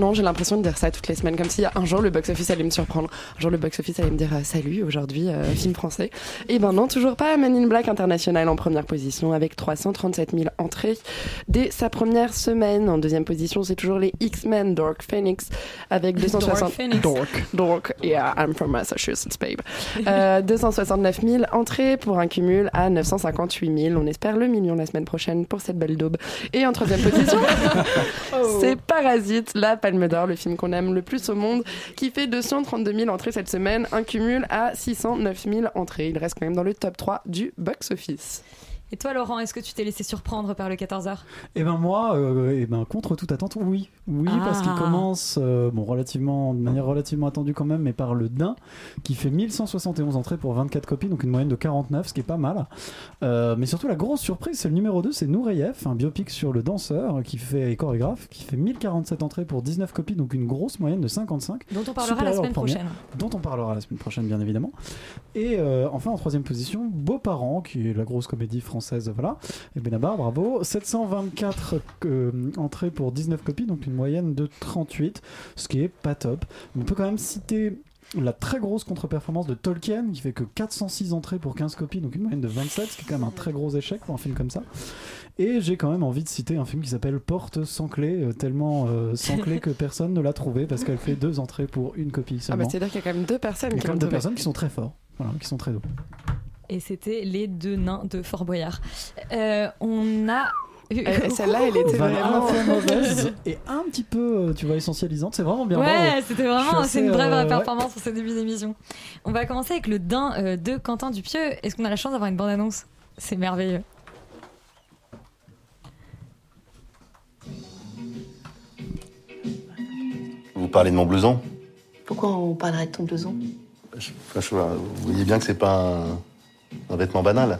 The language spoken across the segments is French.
non, j'ai l'impression de dire ça toutes les semaines, comme si un jour le box-office allait me surprendre. Un jour le box-office allait me dire euh, salut, aujourd'hui, euh, film français. Et ben non, toujours pas. Men in Black International en première position avec 337 000 entrées dès sa première semaine. En deuxième position, c'est toujours les X-Men Dark Phoenix avec 260 Dork. Dork, yeah, I'm from Massachusetts, babe. Euh, 269 000 entrées pour un cumul à 958 000. On espère le million la semaine prochaine pour cette belle daube. Et en troisième position, c'est Parasite, la Palme le film qu'on aime le plus au monde, qui fait 232 000 entrées cette semaine, un cumul à 609 000 entrées. Il reste quand même dans le top 3 du box-office. Et toi, Laurent, est-ce que tu t'es laissé surprendre par le 14h Et ben moi, euh, eh ben contre toute attente, oui, oui, parce qu'il Ah. commence, euh, bon, relativement, de manière relativement attendue quand même, mais par le Dain, qui fait 1171 entrées pour 24 copies, donc une moyenne de 49, ce qui est pas mal. Euh, mais surtout la grosse surprise, c'est le numéro 2, c'est Nureyev, un biopic sur le danseur qui fait et chorégraphe, qui fait 1047 entrées pour 19 copies, donc une grosse moyenne de 55 Dont on parlera la semaine prochaine. dont on parlera la semaine prochaine bien évidemment. Et enfin en troisième position, Beaux-parents, qui est la grosse comédie française, voilà. Et Benabar, bravo. 724 euh, entrées pour 19 copies, donc une moyenne de 38, ce qui est pas top. On peut quand même citer la très grosse contre-performance de Tolkien, qui fait que 406 entrées pour 15 copies, donc une moyenne de 27, ce qui est quand même un très gros échec pour un film comme ça. Et j'ai quand même envie de citer un film qui s'appelle Porte sans clé, euh, tellement euh, sans clé que personne ne l'a trouvé parce qu'elle fait deux entrées pour une copie Ah seulement. bah, C'est-à-dire qu'il y a quand même deux personnes Il y a qui quand même deux personnes qui sont très forts, voilà, qui sont très doués. Et c'était les deux nains de Fort Boyard. Euh, on a. Euh, Celle-là, elle était la vraiment. mauvaise et un petit peu, euh, tu vois, essentialisante. C'est vraiment bien. bravo. Ouais, c'était vraiment, c'est une vraie euh, ouais. performance pour ce début d'émission. On va commencer avec le Dain euh, de Quentin Dupieux. Est-ce qu'on a la chance d'avoir une bande-annonce? C'est merveilleux. Vous parlez de mon blouson? Pourquoi on parlerait de ton blouson? Je- je- Vous voyez bien que c'est pas un, un vêtement banal.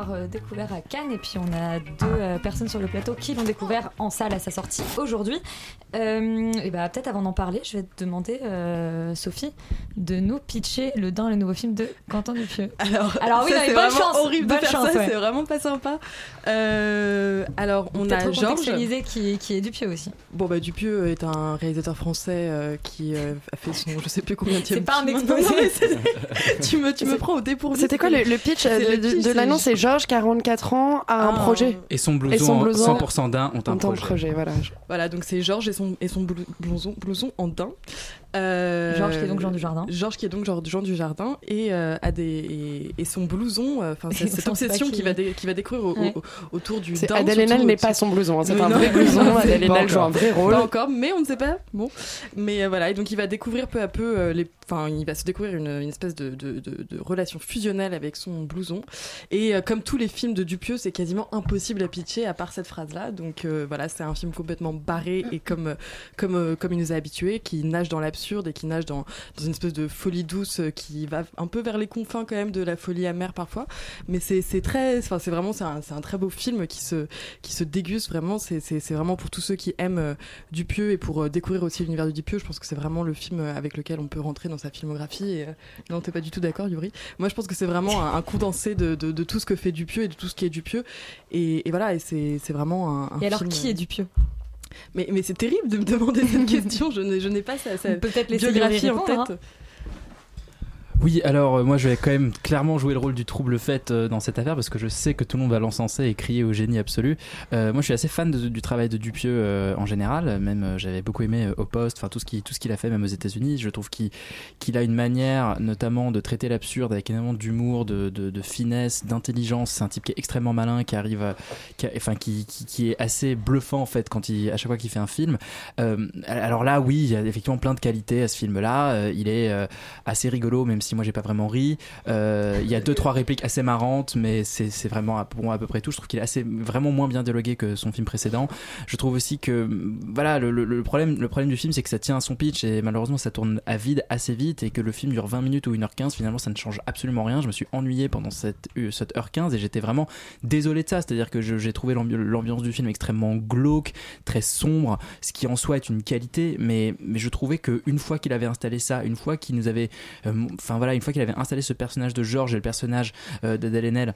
L'avoir euh, découvert à Cannes et puis on a deux euh, personnes sur le plateau qui l'ont découvert en salle à sa sortie aujourd'hui. Euh, et bah peut-être avant d'en parler, je vais te demander, euh, Sophie, de nous pitcher le Dain, le nouveau film de Quentin Dupieux. Alors, Alors oui, c'est vraiment chance, horrible de faire chance, ça, ouais. c'est vraiment pas sympa. Euh, alors, on a Georges. qui, est- qui est Dupieux aussi. Bon, bah, Dupieux est un réalisateur français euh, qui euh, a fait son je sais plus combien de C'est pas un exposé. Tu me, tu me prends au dépourvu. C'était quoi le, le pitch de, l'annonce? C'est Georges, 44 ans, a un Ah, projet. Et son Et blouson, son blouson, 100% d'un ont un projet. projet, voilà. Voilà, donc c'est Georges et son, et son blou- blouson, blouson en daim. Euh, Georges qui est donc Jean Dujardin. Georges qui est donc genre Jean Dujardin et, euh, a des, et, et son blouson, euh, enfin c'est Et cette obsession qui- va, dé- qui va découvrir au- au- Ouais. autour du. Adèle Haenel n'est pas son blouson, hein, c'est un non, vrai blouson. Adèle Haenel joue un vrai rôle. Pas encore, mais on ne sait pas. Bon, mais euh, voilà, et donc il va découvrir peu à peu euh, les. Enfin, il va se découvrir une, une espèce de, de, de- de relation fusionnelle avec son blouson. Et euh, tous les films de Dupieux, c'est quasiment impossible à pitcher à part cette phrase-là. Donc euh, voilà, c'est un film complètement barré et comme euh, comme euh, comme il nous a habitués, qui nage dans l'absurde et qui nage dans dans une espèce de folie douce qui va un peu vers les confins quand même de la folie amère parfois. Mais c'est très, enfin c'est vraiment c'est un, un très beau film qui se qui se déguste vraiment. C'est vraiment pour tous ceux qui aiment Dupieux et pour découvrir aussi l'univers de Dupieux. Je pense que c'est vraiment le film avec lequel on peut rentrer dans sa filmographie. Et, non, t'es pas du tout d'accord, Yuri. Moi, je pense que c'est vraiment un, un condensé de, de, de tout ce que fait Dupieux et de tout ce qui est Dupieux. Et, et voilà, et c'est vraiment un, un Et alors, film, qui est euh, Dupieux Mais, mais c'est terrible de me demander cette question. Je n'ai pas sa, peut-être Yuri biographie en tête. Oui, alors euh, moi je vais quand même clairement jouer le rôle du trouble fait euh, dans cette affaire parce que je sais que tout le monde va l'encenser et crier au génie absolu. Euh, moi je suis assez fan du travail de Dupieux euh, en général, même euh, j'avais beaucoup aimé Au Poste, enfin tout ce qui tout ce qu'il a fait même aux États-Unis. Je trouve qu'il qu'il a une manière notamment de traiter l'absurde avec énormément d'humour, de, de, de finesse, d'intelligence. C'est un type qui est extrêmement malin, qui arrive, enfin qui, qui, qui est assez bluffant en fait quand il à chaque fois qu'il fait un film. Alors là oui, il y a effectivement plein de qualités à ce film-là. Euh, il est assez rigolo, même si moi j'ai pas vraiment ri. Euh, Il y a deux trois répliques assez marrantes, mais c'est vraiment à, bon, à peu près tout. Je trouve qu'il est assez vraiment moins bien dialogué que son film précédent. Je trouve aussi que voilà le, problème le problème du film c'est que ça tient à son pitch et malheureusement ça tourne à vide assez vite et que le film dure 20 minutes ou 1h15 finalement ça ne change absolument rien. Je me suis ennuyé pendant cette euh, cette heure 15 et j'étais vraiment désolé de ça. C'est-à-dire que j'ai trouvé l'ambi- l'ambiance du film extrêmement glauque, très sombre, ce qui en soi est une qualité, mais, mais je trouvais que une fois qu'il avait installé ça, une fois qu'il nous avait, euh, voilà, une fois qu'il avait installé ce personnage de George et le personnage euh, d'Adèle Haenel,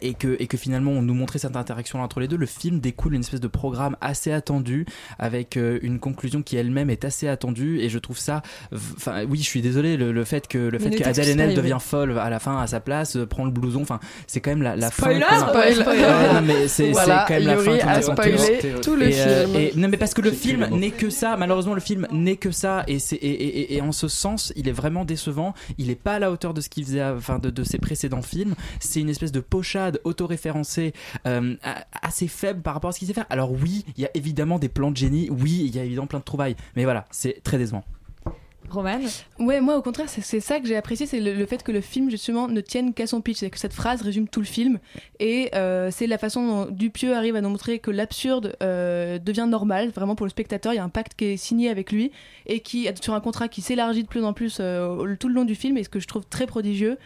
et que et que finalement on nous montrait cette interaction entre les deux le film découle une espèce de programme assez attendu avec euh, une conclusion qui elle-même est assez attendue et je trouve ça enfin oui je suis désolé le, le fait que le Mais fait que Adèle Haenel devient folle à la fin à sa place euh, prend le blouson enfin c'est quand même la, la Spoiler fin qu'on a- Spoil. Ouais, non, mais c'est Voilà, c'est quand même la fin Yuri a spoilé senti. tout le Et, euh, film. et- non mais parce que le film n'est que ça malheureusement le film n'est que ça et c'est et, et- et- et en ce sens il est vraiment décevant il est pas à la hauteur de ce qu'il faisait enfin de, de ses précédents films c'est une espèce de pochade auto-référencée euh, assez faible par rapport à ce qu'il sait faire. Alors oui il y a évidemment des plans de génie oui il y a évidemment plein de trouvailles mais voilà c'est très décevant. Roman Ouais, moi au contraire, c'est ça que j'ai apprécié, c'est le, le fait que le film justement ne tienne qu'à son pitch, c'est que cette phrase résume tout le film, et euh, c'est la façon dont Dupieux arrive à nous montrer que l'absurde euh, devient normal, vraiment pour le spectateur, il y a un pacte qui est signé avec lui, et qui sur un contrat qui s'élargit de plus en plus euh, au- tout le long du film, et ce que je trouve très prodigieux.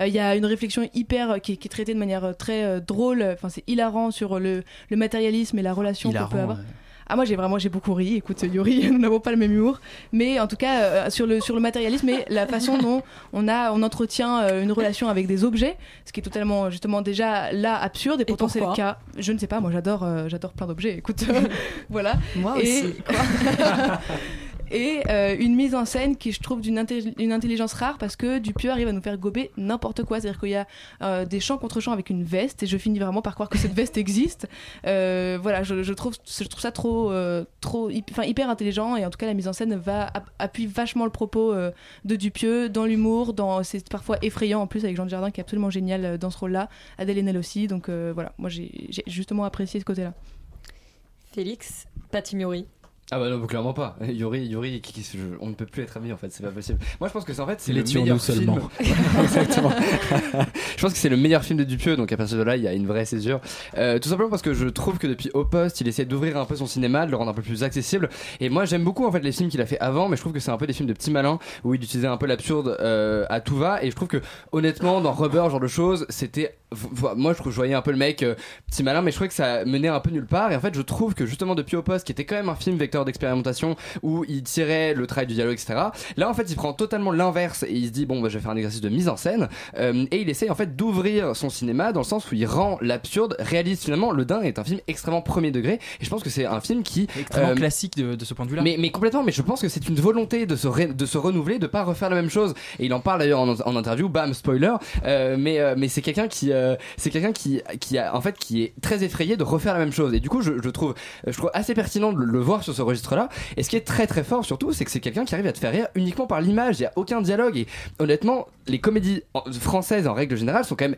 Euh, Il y a une réflexion hyper euh, qui, est- qui est traitée de manière euh, très euh, drôle, enfin c'est hilarant sur le, le matérialisme et la relation qu'on peut avoir. Ah moi j'ai vraiment j'ai beaucoup ri. Écoute Yuri, nous n'avons pas le même humour, mais en tout cas euh, sur le sur le matérialisme et la façon dont on a on entretient euh, une relation avec des objets, ce qui est totalement justement déjà là absurde et pourtant c'est le cas. Je ne sais pas, moi j'adore euh, j'adore plein d'objets. Écoute, voilà. Moi Et- aussi. Et euh, une mise en scène qui je trouve d'une intelligence rare parce que Dupieux arrive à nous faire gober n'importe quoi. C'est-à-dire qu'il y a euh, des champs contre champs avec une veste et je finis vraiment par croire que cette veste existe. Euh, voilà, je, trouve, ça trop, trop hyper intelligent et en tout cas la mise en scène va app- appuie vachement le propos de Dupieux dans l'humour, c'est parfois effrayant en plus avec Jean Dujardin qui est absolument génial dans ce rôle-là, Adèle Haenel aussi. Donc voilà, moi j'ai justement apprécié ce côté-là. Félix, Patimuri. Ah bah non, clairement pas. Yuri, Yuri, qui- qui- je- on ne peut plus être amis en fait, c'est pas possible. Moi je pense que c'est en fait c'est le meilleur seulement. film. Exactement. je pense que c'est le meilleur film de Dupieux, donc à partir de là il y a une vraie césure. Euh, tout simplement parce que je trouve que depuis Au Poste, il essaie d'ouvrir un peu son cinéma, de le rendre un peu plus accessible. Et moi j'aime beaucoup en fait les films qu'il a fait avant, mais je trouve que c'est un peu des films de petits malins où il utilisait un peu l'absurde euh, à tout va. Et je trouve que honnêtement dans Rubber, genre de choses, c'était moi je voyais un peu le mec euh, petit malin, mais je trouvais que ça menait un peu nulle part. Et en fait je trouve que justement depuis Au Poste, qui était quand même un film vecteur d'expérimentation où il tirait le travail du dialogue, etc. Là, en fait, il prend totalement l'inverse et il se dit bon, bah, je vais faire un exercice de mise en scène Euh, et il essaye en fait d'ouvrir son cinéma dans le sens où il rend l'absurde réaliste. Finalement, Le Dain est un film extrêmement premier degré et je pense que c'est un film qui extrêmement euh, classique de, de ce point de vue là mais, mais complètement, mais je pense que c'est une volonté de se, ré- de se renouveler, de pas refaire la même chose. Et il en parle d'ailleurs en, en interview, bam, spoiler. Euh, mais mais c'est quelqu'un qui, c'est quelqu'un qui, qui a, en fait, qui est très effrayé de refaire la même chose. Et du coup, je, je trouve, je trouve assez pertinent de le voir sur ce registre-là. Et ce qui est très très fort surtout, c'est que c'est quelqu'un qui arrive à te faire rire uniquement par l'image. Il y a aucun dialogue. Et honnêtement, les comédies françaises en règle générale sont quand même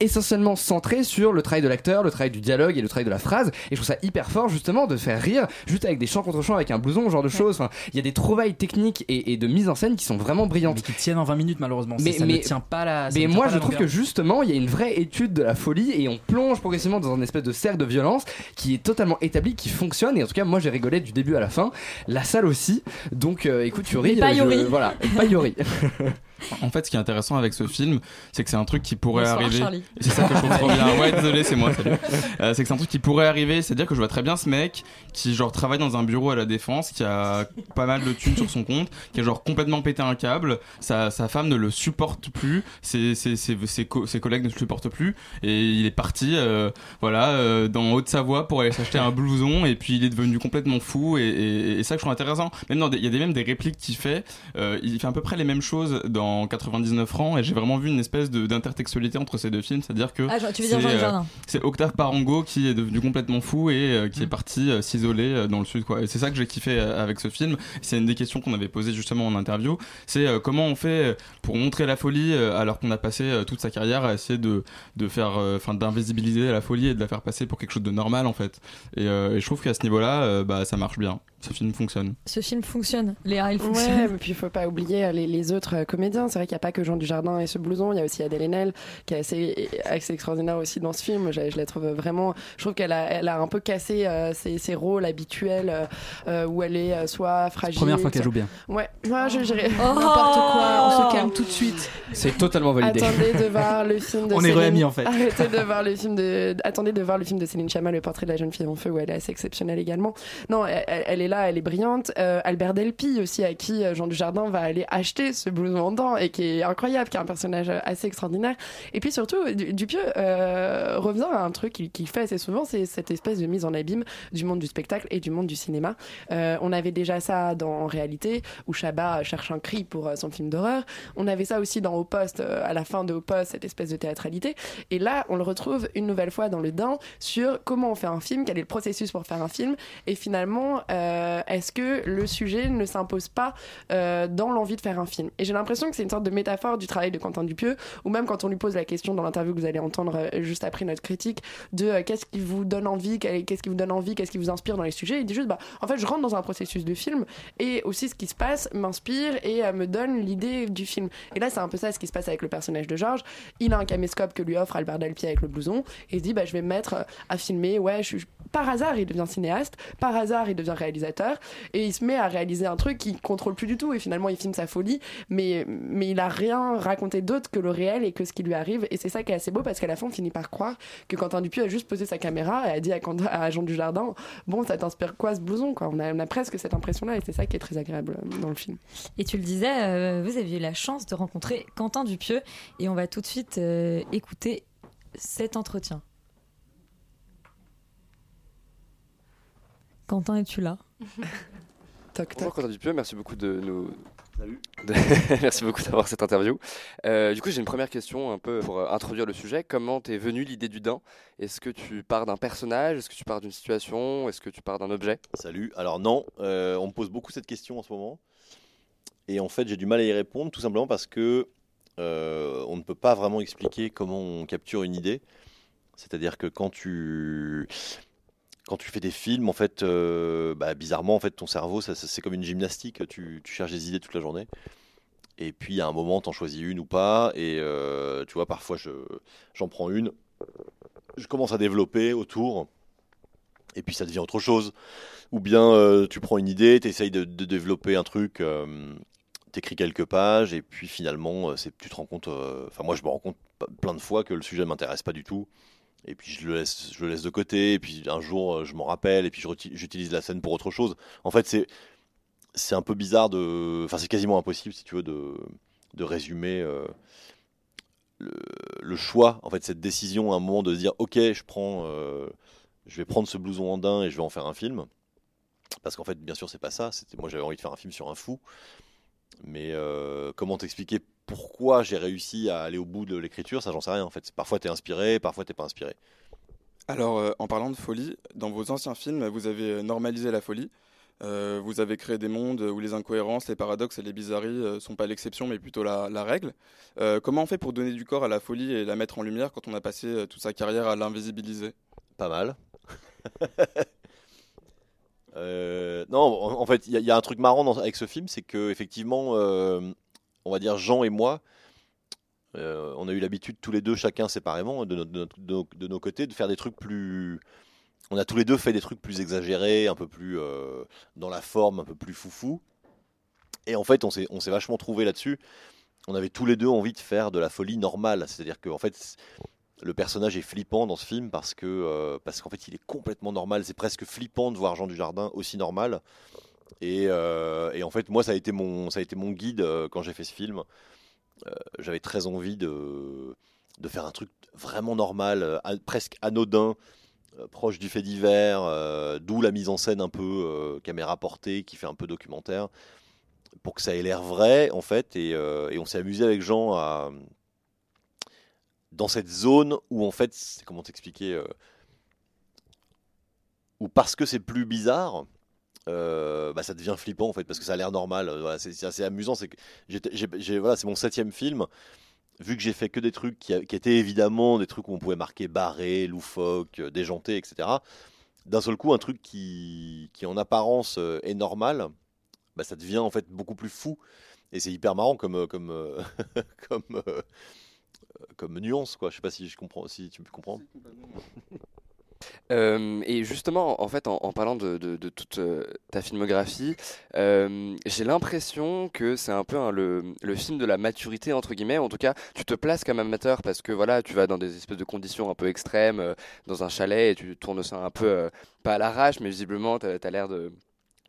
essentiellement centrées sur le travail de l'acteur, le travail du dialogue et le travail de la phrase. Et je trouve ça hyper fort justement de faire rire juste avec des chants contre chants, avec un blouson, ce genre de choses. Enfin, il y a des trouvailles techniques et, et de mise en scène qui sont vraiment brillantes. mais qui tiennent en 20 minutes malheureusement Mais- ça, ça mais- ne tient pas la ça Mais moi, pas je la trouve que justement, il y a une vraie étude de la folie et on plonge progressivement dans un espèce de cercle de violence qui est totalement établi, qui fonctionne. Et en tout cas, moi, j'ai rigolé du début à la fin. La salle aussi. Donc, euh, écoute, Yuri, pas euh, je- Yuri. voilà, pas Yuri. En fait, ce qui est intéressant avec ce film, c'est que c'est un truc qui pourrait Bonsoir, arriver. C'est ça que je trouve trop bien. Ouais, désolé, c'est moi, salut. Euh, c'est que c'est un truc qui pourrait arriver, c'est-à-dire que je vois très bien ce mec qui, genre, travaille dans un bureau à la défense, qui a pas mal de thunes sur son compte, qui a, genre, complètement pété un câble, sa, sa femme ne le supporte plus, ses, ses, ses, ses, co- ses collègues ne le supportent plus, et il est parti, euh, voilà, euh, dans Haute-Savoie pour aller s'acheter un blouson, et puis il est devenu complètement fou, et, et, et ça que je trouve intéressant. Même dans des- il y a des, même des répliques qu'il fait, euh, il fait à peu près les mêmes choses dans 99 francs, et j'ai vraiment vu une espèce d'intertextualité entre ces deux films, c'est-à-dire que Ah, c'est, euh, c'est Octave Parango qui est devenu complètement fou et euh, qui est parti euh, s'isoler dans le sud quoi. Et c'est ça que j'ai kiffé avec ce film. C'est une des questions qu'on avait posées justement en interview. C'est comment on fait pour montrer la folie alors qu'on a passé toute sa carrière à essayer de de faire enfin d'invisibiliser la folie et de la faire passer pour quelque chose de normal en fait. Et, et je trouve qu'à ce niveau-là bah ça marche bien. Ce film fonctionne. Ce film fonctionne. Léa, il fonctionne. Ouais, mais puis il faut pas oublier euh, les, les autres euh, comédiens. C'est vrai qu'il n'y a pas que Jean Dujardin et ce blouson. Il y a aussi Adèle Haenel qui est assez, assez extraordinaire aussi dans ce film. Je, je la trouve vraiment. Je trouve qu'elle a, elle a un peu cassé euh, ses, ses rôles habituels euh, où elle est euh, soit fragile. Première fois qu'elle joue bien. Ouais, moi je dirais. Oh N'importe quoi, on se calme tout de suite. C'est totalement validé. Attendez de voir le film de On est Céline- re-amis, en fait. Arrêtez de voir le film de. Attendez de voir le film de Céline Chama, Le portrait de la jeune fille en feu, où elle est assez exceptionnelle également. Non, elle, elle- elle est là, elle est brillante. Euh, Albert Delpy aussi, à qui euh, Jean Dujardin va aller acheter ce blouson en dents et qui est incroyable, qui est un personnage euh, assez extraordinaire. Et puis surtout, Du- Dupieux euh, revient à un truc qu'il fait assez souvent, c'est cette espèce de mise en abîme du monde du spectacle et du monde du cinéma. On avait déjà ça dans réalité, où Chabat cherche un cri pour son film d'horreur. On avait ça aussi dans Au Poste, à la fin de Au Poste, cette espèce de théâtralité. Et là, on le retrouve une nouvelle fois dans le Dain sur comment on fait un film, quel est le processus pour faire un film. Et finalement, est-ce que le sujet ne s'impose pas euh, dans l'envie de faire un film? Et j'ai l'impression que c'est une sorte de métaphore du travail de Quentin Dupieux, ou même quand on lui pose la question dans l'interview que vous allez entendre euh, juste après notre critique, de euh, qu'est-ce qui vous donne envie, qu'est-ce qui vous donne envie, qu'est-ce qui vous inspire dans les sujets? Il dit juste, bah, en fait, je rentre dans un processus de film et aussi ce qui se passe m'inspire et euh, me donne l'idée du film. Et là, c'est un peu ça ce qui se passe avec le personnage de Georges. Il a un caméscope que lui offre Albert Delpy avec le blouson et il dit, bah, je vais me mettre euh, à filmer. Ouais, par hasard, il devient cinéaste. Par hasard, il devient réalisateur et il se met à réaliser un truc qu'il contrôle plus du tout. Et finalement, il filme sa folie, mais mais il a rien raconté d'autre que le réel et que ce qui lui arrive. Et c'est ça qui est assez beau parce qu'à la fin, on finit par croire que Quentin Dupieux a juste posé sa caméra et a dit à, à Jean Dujardin, bon, ça t'inspire quoi ce blouson quoi? On a, presque cette impression-là et c'est ça qui est très agréable euh, dans le film. Et tu le disais, euh, vous aviez eu la chance de rencontrer Quentin Dupieux et on va tout de suite euh, écouter cet entretien. Quentin, es-tu là? Toc Bonjour. Quentin Dupieux, merci beaucoup de nous. de- merci beaucoup d'avoir cette interview. Euh, du coup, j'ai une première question un peu pour euh, introduire le sujet. Comment t'es venue l'idée du daim Est-ce que tu pars d'un personnage? Est-ce que tu pars d'une situation? Est-ce que tu pars d'un objet? Salut. Alors non, euh, on me pose beaucoup cette question en ce moment. Et en fait, j'ai du mal à y répondre, tout simplement parce que euh, on ne peut pas vraiment expliquer comment on capture une idée. C'est-à-dire que quand tu quand tu fais des films, en fait, euh, bah, bizarrement, en fait, ton cerveau, c'est comme une gymnastique. Tu, cherches des idées toute la journée. Et puis, à un moment, t'en choisis une ou pas. Et euh, tu vois, parfois, je, j'en prends une. Je commence à développer autour. Et puis, ça devient autre chose. Ou bien, euh, tu prends une idée, tu essayes de, de développer un truc. T'écris quelques pages et puis finalement, tu te rends compte. Enfin, moi, je me rends compte plein de fois que le sujet ne m'intéresse pas du tout. Et puis je le laisse, de côté. Et puis un jour, euh, je m'en rappelle. Et puis j'utilise la scène pour autre chose. En fait, c'est c'est un peu bizarre de. Enfin, c'est quasiment impossible, si tu veux, de, de résumer euh, le, choix. En fait, cette décision à un moment de dire, ok, je prends, euh, je vais prendre ce blouson en daim et je vais en faire un film. Parce qu'en fait, bien sûr, c'est pas ça. C'était moi, j'avais envie de faire un film sur un fou. Mais comment t'expliquer pourquoi j'ai réussi à aller au bout de l'écriture Ça, j'en sais rien. En fait, parfois t'es inspiré, parfois t'es pas inspiré. Alors, euh, en parlant de folie, dans vos anciens films, vous avez euh, normalisé la folie. Euh, vous avez créé des mondes où les incohérences, les paradoxes et les bizarreries euh, sont pas l'exception, mais plutôt la, la règle. Comment on fait pour donner du corps à la folie et la mettre en lumière quand on a passé toute sa carrière à l'invisibiliser? Pas mal. Non, en, en fait, il y, a- il y a un truc marrant dans- avec ce film, c'est que effectivement, on va dire Jean et moi, euh, on a eu l'habitude tous les deux, chacun séparément, de, nos, côtés, de faire des trucs plus. On a tous les deux fait des trucs plus exagérés, un peu plus euh, dans la forme, un peu plus foufou. Et en fait, on s'est vachement trouvé là-dessus. On avait tous les deux envie de faire de la folie normale, c'est-à-dire qu'en fait, le personnage est flippant dans ce film parce que euh, parce qu'en fait il est complètement normal. C'est presque flippant de voir Jean Dujardin aussi normal. Et, euh, et en fait moi ça a été mon ça a été mon guide euh, quand j'ai fait ce film. Euh, J'avais très envie de de faire un truc vraiment normal, presque anodin, proche du fait divers, d'où la mise en scène un peu caméra portée qui fait un peu documentaire pour que ça ait l'air vrai en fait. Et, et on s'est amusé avec Jean à dans cette zone où en fait, comment t'expliquer, où parce que c'est plus bizarre, euh, bah, ça devient flippant en fait, parce que ça a l'air normal. Euh, c'est assez amusant. C'est voilà, c'est mon septième film. Vu que j'ai fait que des trucs qui, qui étaient évidemment des trucs où on pouvait marquer barré, loufoque, euh, déjanté, etc. d'un seul coup, un truc qui, qui en apparence est normal, bah, ça devient en fait beaucoup plus fou. Et c'est hyper marrant comme, comme, comme, euh, comme nuance, quoi. Je sais pas si je comprends, si tu me comprends. Euh, et justement, en fait, en, parlant de, toute euh, ta filmographie, euh, j'ai l'impression que c'est un peu le, film de la maturité, entre guillemets. En tout cas, tu te places comme amateur parce que voilà, tu vas dans des espèces de conditions un peu extrêmes, dans un chalet, et tu tournes ça un peu, pas à l'arrache, mais visiblement, tu as, l'air de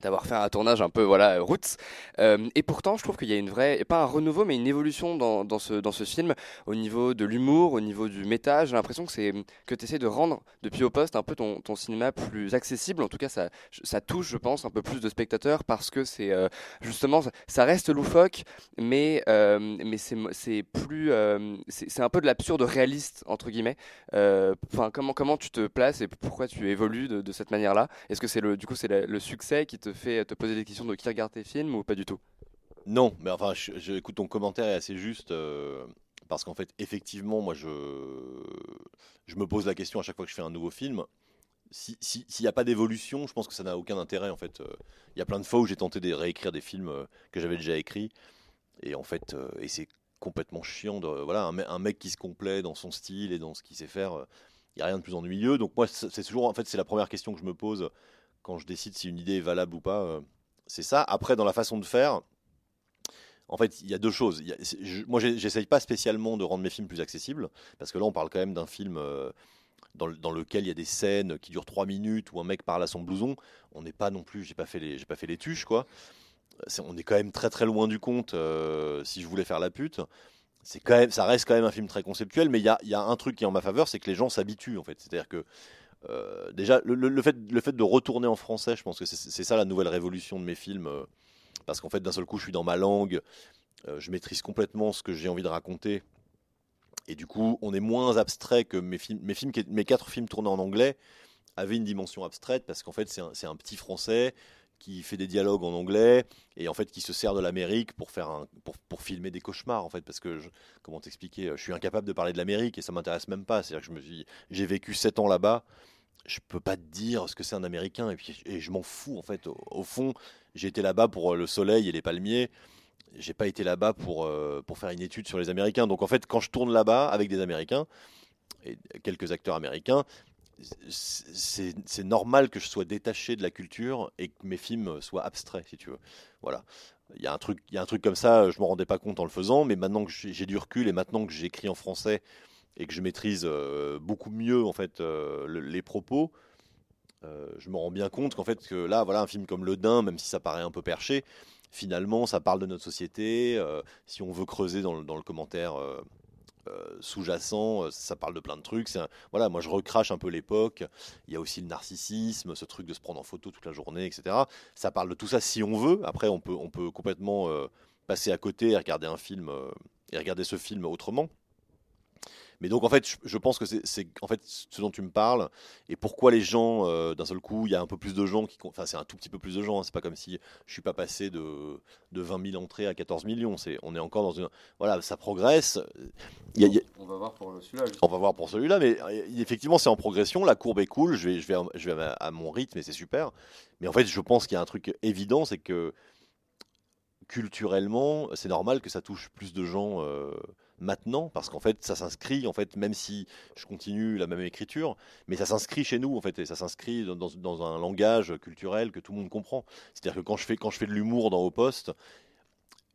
d'avoir fait un tournage un peu voilà roots. Euh, et pourtant je trouve qu'il y a une vraie pas un renouveau mais une évolution dans, dans ce dans ce film au niveau de l'humour au niveau du méta j'ai l'impression que c'est que tu essaies de rendre depuis au poste un peu ton, ton cinéma plus accessible. En tout cas ça ça touche je pense un peu plus de spectateurs parce que c'est euh, justement ça- reste loufoque mais euh, mais c'est c'est plus c'est un peu de l'absurde réaliste entre guillemets. Enfin comment comment tu te places et pourquoi tu évolues de, cette manière là est-ce que c'est le du coup c'est le succès qui te fait te poser des questions de qui regarde tes films ou pas du tout Non, mais enfin, je, écoute, ton commentaire est assez juste euh, parce qu'en fait, effectivement, moi, je, me pose la question à chaque fois que je fais un nouveau film. Si- si- S'il n'y a pas d'évolution, je pense que ça n'a aucun intérêt. En fait, Euh, il y a plein de fois où j'ai tenté de réécrire des films euh, que j'avais déjà écrits, et en fait, et c'est complètement chiant. De, voilà, un, un mec qui se complaît dans son style et dans ce qu'il sait faire. Il n'y a rien de plus ennuyeux. Donc moi, c'est toujours, en fait, c'est la première question que je me pose quand je décide si une idée est valable ou pas. euh, c'est ça. Après, dans la façon de faire, en fait, il y a deux choses. Y je- moi, j'essaye pas spécialement de rendre mes films plus accessibles, parce que là, on parle quand même d'un film euh, dans, le- dans lequel il y a des scènes qui durent trois minutes où un mec parle à son blouson. On n'est pas non plus, j'ai pas pas fait les tuches, quoi. On est quand même très très loin du compte. euh, si je voulais faire la pute, quand même, ça reste quand même un film très conceptuel, mais il y a, y a un truc qui est en ma faveur, c'est que les gens s'habituent, en fait. C'est-à-dire que euh, déjà, le, fait, de retourner en français, je pense que c'est ça la nouvelle révolution de mes films. euh, parce qu'en fait, d'un seul coup, je suis dans ma langue, euh, je maîtrise complètement ce que j'ai envie de raconter. Et du coup, on est moins abstrait que mes films. Mes, quatre films tournés en anglais avaient une dimension abstraite parce qu'en fait, c'est un, petit français qui fait des dialogues en anglais et en fait qui se sert de l'Amérique pour pour, filmer des cauchemars en fait parce que je, comment t'expliquer je suis incapable de parler de l'Amérique et ça m'intéresse même pas c'est à dire que j'ai vécu sept ans là-bas je peux pas te dire ce que c'est un Américain et puis et je m'en fous en fait au, fond j'ai été là-bas pour euh, le soleil et les palmiers j'ai pas été là-bas pour euh, pour faire une étude sur les Américains donc en fait quand je tourne là-bas avec des Américains et quelques acteurs américains c'est normal que je sois détaché de la culture et que mes films soient abstraits, si tu veux. Voilà. Il y a un truc, il y a un truc comme ça, je me rendais pas compte en le faisant, mais maintenant que j'ai du recul et maintenant que j'écris en français et que je maîtrise euh, beaucoup mieux en fait euh, le- les propos, euh, je me rends bien compte qu'en fait que là, voilà, un film comme Le Dain, même si ça paraît un peu perché, finalement, ça parle de notre société. si on veut creuser dans le, commentaire. sous-jacent, ça parle de plein de trucs. voilà, moi je recrache un peu l'époque. Il y a aussi le narcissisme, ce truc de se prendre en photo toute la journée, etc. Ça parle de tout ça si on veut. Après, on peut, on peut complètement passer à côté et regarder un film et regarder ce film autrement. Mais donc en fait, je, je pense que c'est en fait ce dont tu me parles et pourquoi les gens euh, d'un seul coup, il y a un peu plus de gens qui, enfin c'est un tout petit peu plus de gens. hein, c'est pas comme si je suis pas passé de de 20 000 entrées à 14 millions. C'est on est encore dans une voilà, ça progresse. Il y a- il y a- On va voir pour celui-là. on va voir pour celui-là, mais euh, effectivement, c'est en progression. La courbe est cool. Je vais, je vais, à- je vais à, ma- à mon rythme et c'est super. Mais en fait, je pense qu'il y a un truc évident, c'est que culturellement, c'est normal que ça touche plus de gens euh, maintenant, parce qu'en fait, ça s'inscrit, en fait, même si je continue la même écriture, mais ça s'inscrit chez nous, en fait, et ça s'inscrit dans, un langage culturel que tout le monde comprend. C'est-à-dire que quand je fais, quand je fais de l'humour dans Au Poste,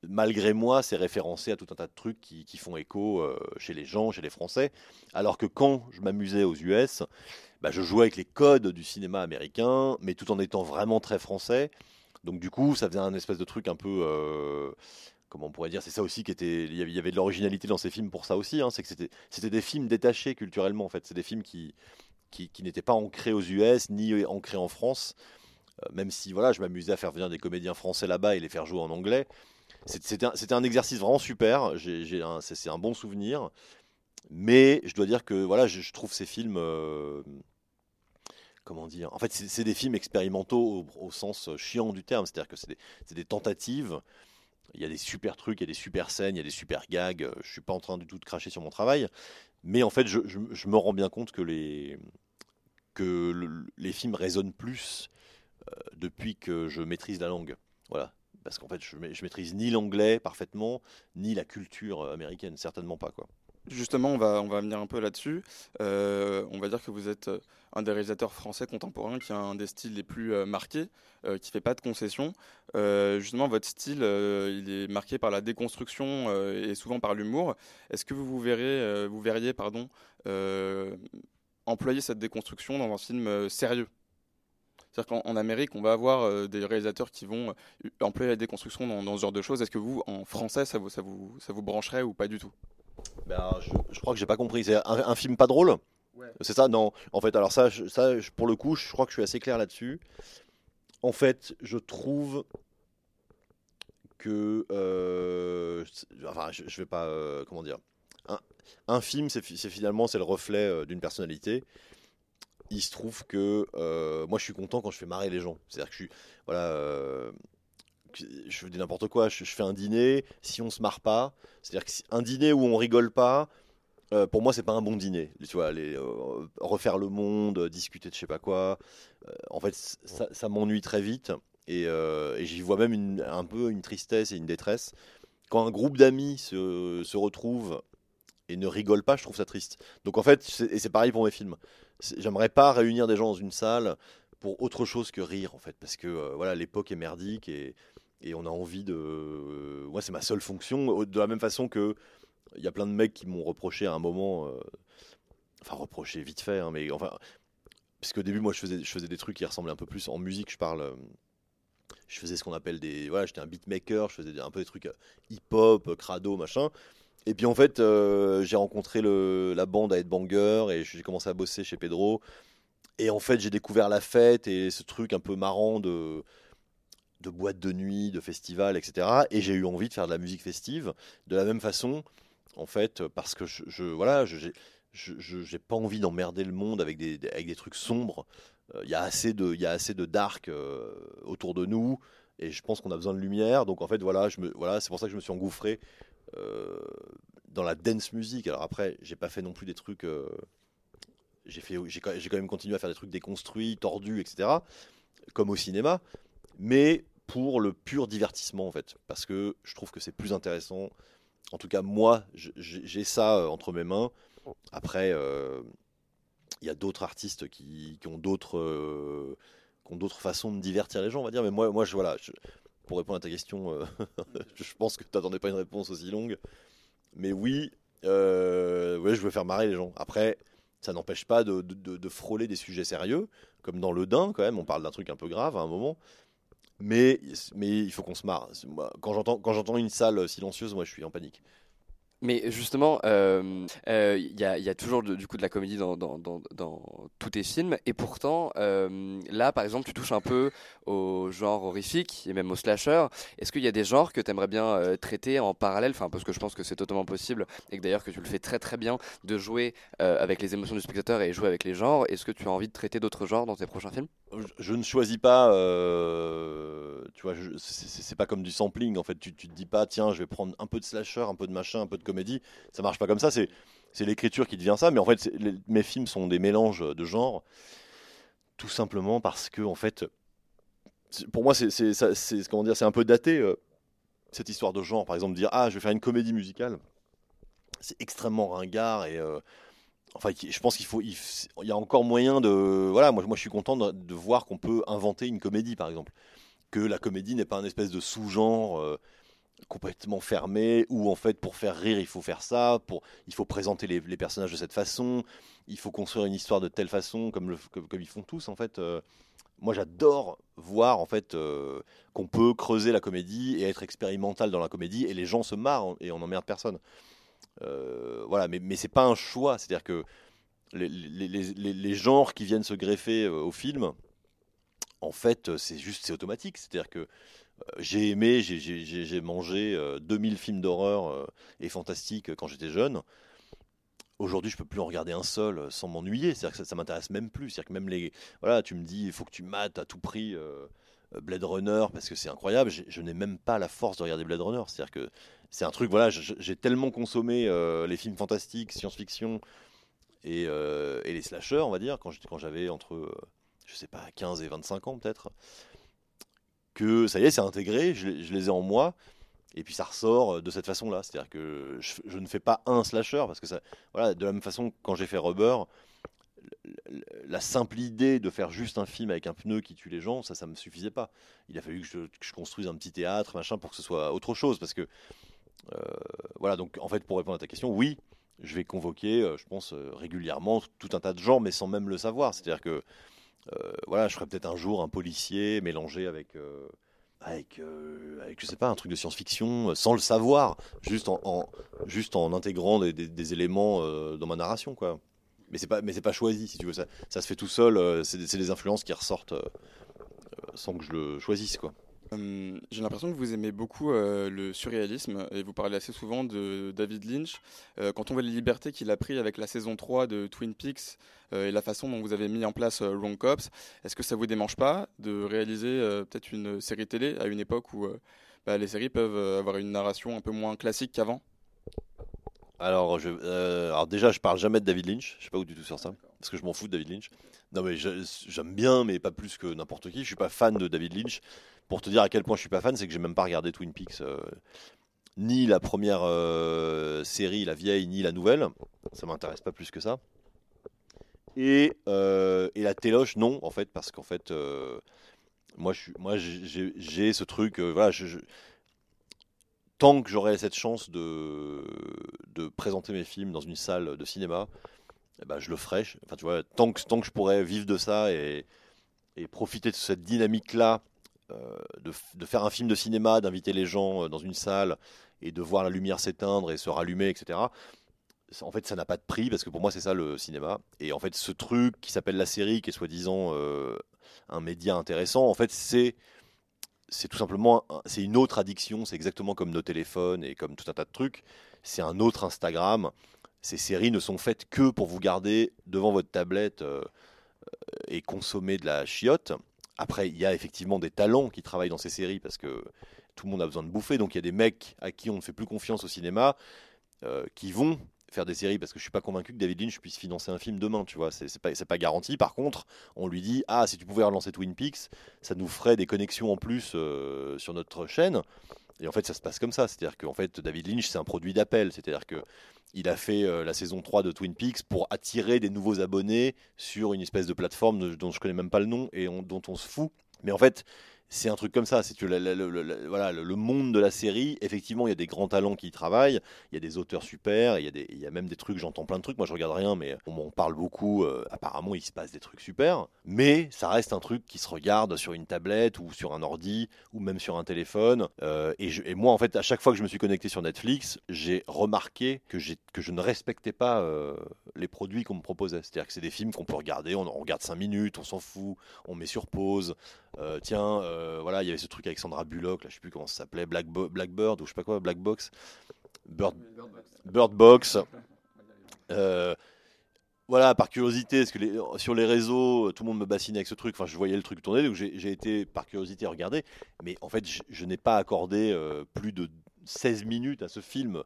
malgré moi, c'est référencé à tout un tas de trucs qui, qui font écho euh, chez les gens, chez les Français. Alors que quand je m'amusais aux US, bah, je jouais avec les codes du cinéma américain, mais tout en étant vraiment très français. Donc du coup, ça faisait un espèce de truc un peu... euh, on pourrait dire C'est ça aussi qui était... Il y avait- de l'originalité dans ces films pour ça aussi. hein, c'est que c'était des films détachés culturellement, en fait. C'est des films qui, n'étaient pas ancrés aux US, ni ancrés en France. Euh, même si voilà, je m'amusais à faire venir des comédiens français là-bas et les faire jouer en anglais. C'était un, exercice vraiment super. C'est un bon souvenir. Mais je dois dire que voilà, je, trouve ces films. euh, comment dire En fait, c'est des films expérimentaux au, sens chiant du terme. C'est-à-dire que c'est des tentatives. Il y a des super trucs, il y a des super scènes, il y a des super gags. Je suis pas en train du tout de cracher sur mon travail. Mais en fait, je, me rends bien compte que les, que le- les films résonnent plus euh, depuis que je maîtrise la langue. Voilà. Parce qu'en fait, je, je maîtrise ni l'anglais parfaitement, ni la culture euh, américaine, certainement pas. Quoi. Justement, on va, on va venir un peu là-dessus. Euh, on va dire que vous êtes euh, un des réalisateurs français contemporains qui a un des styles les plus euh, marqués, qui fait pas de concessions. Justement, votre style, il est marqué par la déconstruction et souvent par l'humour. Est-ce que vous vous verrez, vous verriez, pardon, employer cette déconstruction dans un film sérieux? C'est-à-dire qu'en en Amérique, on va avoir des réalisateurs qui vont employer la déconstruction dans, dans ce genre de choses. Est-ce que vous, en français, ça vous, ça vous, ça vous brancherait ou pas du tout? Ben, je, je crois que j'ai pas compris. C'est un, un film pas drôle C'est ça Non. En fait, alors ça, je- ça, je- pour le coup, je crois que je suis assez clair là-dessus. En fait, je trouve que, euh, enfin, je, vais pas, euh, comment dire, un, un film, c'est fi- c'est finalement c'est le reflet euh, d'une personnalité. Il se trouve que moi, je suis content quand je fais marrer les gens. C'est-à-dire que je suis, voilà. Je dis n'importe quoi, je, fais un dîner, si on se marre pas, c'est-à-dire que si- un dîner où on rigole pas, euh, pour moi c'est pas un bon dîner. Tu vois, euh, refaire le monde, discuter de je sais pas quoi, euh, en fait ça, m'ennuie très vite et, j'y vois même un peu une tristesse et une détresse. Quand un groupe d'amis se, se retrouve et ne rigole pas, je trouve ça triste. Donc en fait, et c'est pareil pour mes films. J'aimerais pas réunir des gens dans une salle pour autre chose que rire en fait, parce que voilà l'époque est merdique et et on a envie de. moi, c'est ma seule fonction. De la même façon que il y a plein de mecs qui m'ont reproché à un moment. euh, enfin, reproché vite fait, hein, mais enfin. Puisqu'au début, moi, je faisais, je faisais des trucs qui ressemblaient un peu plus en musique. Je parle. euh, je faisais ce qu'on appelle des. Voilà, j'étais un beatmaker. Je faisais un peu des trucs euh, hip-hop, crado, machin. Et puis en fait, j'ai rencontré la bande à Headbanger et j'ai commencé à bosser chez Pedro. Et en fait, j'ai découvert la fête et ce truc un peu marrant de, de boîtes de nuit, de festivals, etc. Et j'ai eu envie de faire de la musique festive de la même façon, en fait, parce que je, je- voilà, j'ai je- pas envie d'emmerder le monde avec des, des- trucs sombres. Euh, Il y a assez de, dark euh, autour de nous, et je pense qu'on a besoin de lumière. Donc en fait, voilà, c'est pour ça que je me suis engouffré euh, dans la dance music. Alors après, j'ai pas fait non plus des trucs. j'ai quand même continué à faire des trucs déconstruits, tordus, etc. Comme au cinéma, mais pour le pur divertissement en fait, parce que je trouve que c'est plus intéressant. En tout cas, moi, j'ai ça euh, entre mes mains. Après, euh, il y a d'autres artistes qui, ont d'autres euh, façons de divertir les gens, on va dire. Mais moi, moi, je voilà, pour répondre à ta question, euh, je pense que tu n'attendais pas une réponse aussi longue. Mais oui, ouais, je veux faire marrer les gens. Après, ça n'empêche pas de- de frôler des sujets sérieux, comme dans Le Dain, quand même. On parle d'un truc un peu grave à un moment. Mais, mais il faut qu'on se marre. Moi, Quand j'entends une salle silencieuse, moi, je suis en panique. Mais justement, euh, euh, il y, a, toujours du coup de la comédie dans, dans, dans, tous tes films, et pourtant, euh, là, par exemple, tu touches un peu au genre horrifique et même au slasher. Est-ce qu'il y a des genres que tu aimerais bien traiter en parallèle? Enfin, parce que je pense que c'est totalement possible, et que d'ailleurs que tu le fais très très bien, de jouer avec les émotions du spectateur et jouer avec les genres. Est-ce que tu as envie de traiter d'autres genres dans tes prochains films? Je, ne choisis pas, euh, tu vois, c'est pas comme du sampling en fait. Tu, tu te dis pas, tiens, je vais prendre un peu de slasher, un peu de machin, un peu de comédie. Ça marche pas comme ça. C'est l'écriture qui devient ça. Mais en fait, mes films sont des mélanges de genres, tout simplement parce que en fait, pour moi, c'est- comment dire, c'est un peu daté euh, cette histoire de genre. Par exemple, dire ah, je vais faire une comédie musicale, c'est extrêmement ringard et euh, Enfin, je pense qu'il faut, il, y a encore moyen de, voilà, moi, moi je suis content de, voir qu'on peut inventer une comédie, par exemple, que la comédie n'est pas un espèce de sous-genre euh, complètement fermé où en fait pour faire rire il faut faire ça, pour, il faut présenter les, personnages de cette façon, il faut construire une histoire de telle façon comme, le, comme ils font tous en fait. euh. moi j'adore voir en fait euh, qu'on peut creuser la comédie et être expérimental dans la comédie et les gens se marrent et on n'emmerde personne. Euh, voilà, mais, mais c'est pas un choix. C'est-à-dire que les, les- les- genres qui viennent se greffer euh, au film, en fait, euh, c'est juste, c'est automatique. C'est-à-dire que j'ai aimé, j'ai- j'ai- j'ai mangé euh, 2000 films d'horreur et fantastiques quand j'étais jeune. Aujourd'hui, je peux plus en regarder un seul sans m'ennuyer. C'est-à-dire que ça, ça m'intéresse même plus. C'est-à-dire que même les, voilà, tu me dis, il faut que tu mates à tout prix Blade Runner parce que c'est incroyable. J'ai- Je n'ai même pas la force de regarder Blade Runner. C'est-à-dire que c'est un truc, voilà, j'ai tellement consommé euh, les films fantastiques, science-fiction et, euh, et les slashers, on va dire, quand j'avais entre, euh, je sais pas, 15 et 25 ans peut-être, que ça y est, c'est intégré, je, les- ai en moi, et puis ça ressort euh, de cette façon-là. C'est-à-dire que je, ne fais pas un slasher, parce que ça, voilà, de la même façon quand j'ai fait Rubber, la simple idée de faire juste un film avec un pneu qui tue les gens, ça, ça me suffisait pas. Il a fallu que je, que je construise un petit théâtre, machin, pour que ce soit autre chose, parce que voilà. Donc, en fait, pour répondre à ta question, oui, je vais convoquer, euh, je pense euh, régulièrement tout un tas de gens, mais sans même le savoir. C'est-à-dire que euh, voilà, je ferai peut-être un jour un policier mélangé avec. euh, avec, euh, je sais pas, un truc de science-fiction, euh, sans le savoir, juste en, juste en intégrant des, éléments euh, dans ma narration, quoi. Mais c'est pas, pas choisi, si tu veux. Ça, ça se fait tout seul. euh, c'est des, des influences qui ressortent euh, euh, sans que je le choisisse, quoi. Hum, J'ai l'impression que vous aimez beaucoup euh, le surréalisme et vous parlez assez souvent de David Lynch. Euh, quand on voit les libertés qu'il a pris avec la saison 3 de Twin Peaks euh, et la façon dont vous avez mis en place euh, Wrong Cops, est-ce que ça vous démange pas de réaliser euh, peut-être une série télé à une époque où euh, bah, les séries peuvent euh, avoir une narration un peu moins classique qu'avant? Alors, je, euh, alors déjà, je parle jamais de David Lynch. Je sais pas où du tout sur ça, parce que je m'en fous de David Lynch. Non, mais j'aime bien, mais pas plus que n'importe qui. Je suis pas fan de David Lynch. Pour te dire à quel point je suis pas fan, c'est que j'ai même pas regardé Twin Peaks, euh, ni la première euh, série, la vieille, ni la nouvelle. Ça m'intéresse pas plus que ça. Et, euh, et la téloche, non, en fait, parce qu'en fait, moi, moi, j'ai ce truc, voilà, tant que j'aurai cette chance de, de présenter mes films dans une salle de cinéma, ben, je le ferai. Enfin, tu vois, tant que, tant que je pourrais vivre de ça et, et profiter de cette dynamique-là, de, f- de faire un film de cinéma, d'inviter les gens euh, dans une salle et de voir la lumière s'éteindre et se rallumer, etc. En fait, ça n'a pas de prix parce que pour moi, c'est ça le cinéma. Et en fait, ce truc qui s'appelle la série, qui est soi-disant euh, un média intéressant, en fait, c'est c'est tout simplement c'est une autre addiction. C'est exactement comme nos téléphones et comme tout un tas de trucs. C'est un autre Instagram. Ces séries ne sont faites que pour vous garder devant votre tablette euh, euh, et consommer de la chiotte. Après, il y a effectivement des talents qui travaillent dans ces séries parce que tout le monde a besoin de bouffer. Donc il y a des mecs à qui on ne fait plus confiance au cinéma euh, qui vont faire des séries parce que je suis pas convaincu que David Lynch puisse financer un film demain, tu vois, c'est pas, pas garanti. Par contre, on lui dit ah si tu pouvais relancer Twin Peaks, ça nous ferait des connexions en plus euh, sur notre chaîne. Et en fait, ça se passe comme ça, c'est-à-dire qu'en fait, David Lynch, c'est un produit d'appel, c'est-à-dire que il a fait euh, la saison 3 de Twin Peaks pour attirer des nouveaux abonnés sur une espèce de plateforme dont je connais même pas le nom et on- dont on se fout. Mais en fait, c'est un truc comme ça. C'est voilà, le, monde de la série, effectivement, il y a des grands talents qui y travaillent, il y a des auteurs super, il y a, même des trucs, j'entends plein de trucs. Moi, je regarde rien, mais on m'en parle beaucoup. euh, apparemment, il se passe des trucs super. Mais ça reste un truc qui se regarde sur une tablette ou sur un ordi ou même sur un téléphone. Euh, et, moi, en fait, à chaque fois que je me suis connecté sur Netflix, j'ai remarqué que je ne respectais pas euh, les produits qu'on me proposait. C'est-à-dire que c'est des films qu'on peut regarder, on, on regarde 5 minutes, on s'en fout, on met sur pause. Euh, tiens, euh, voilà, il y avait ce truc avec Sandra Bullock, là, je sais plus comment ça s'appelait, Black Blackbird ou je sais pas quoi, Black Box, Bird, Box. Euh, voilà, par curiosité, parce que sur les réseaux, tout le monde me bassinait avec ce truc. Enfin, je voyais le truc tourner, donc j'ai été par curiosité regarder. Mais en fait, je, n'ai pas accordé plus de 16 minutes à ce film.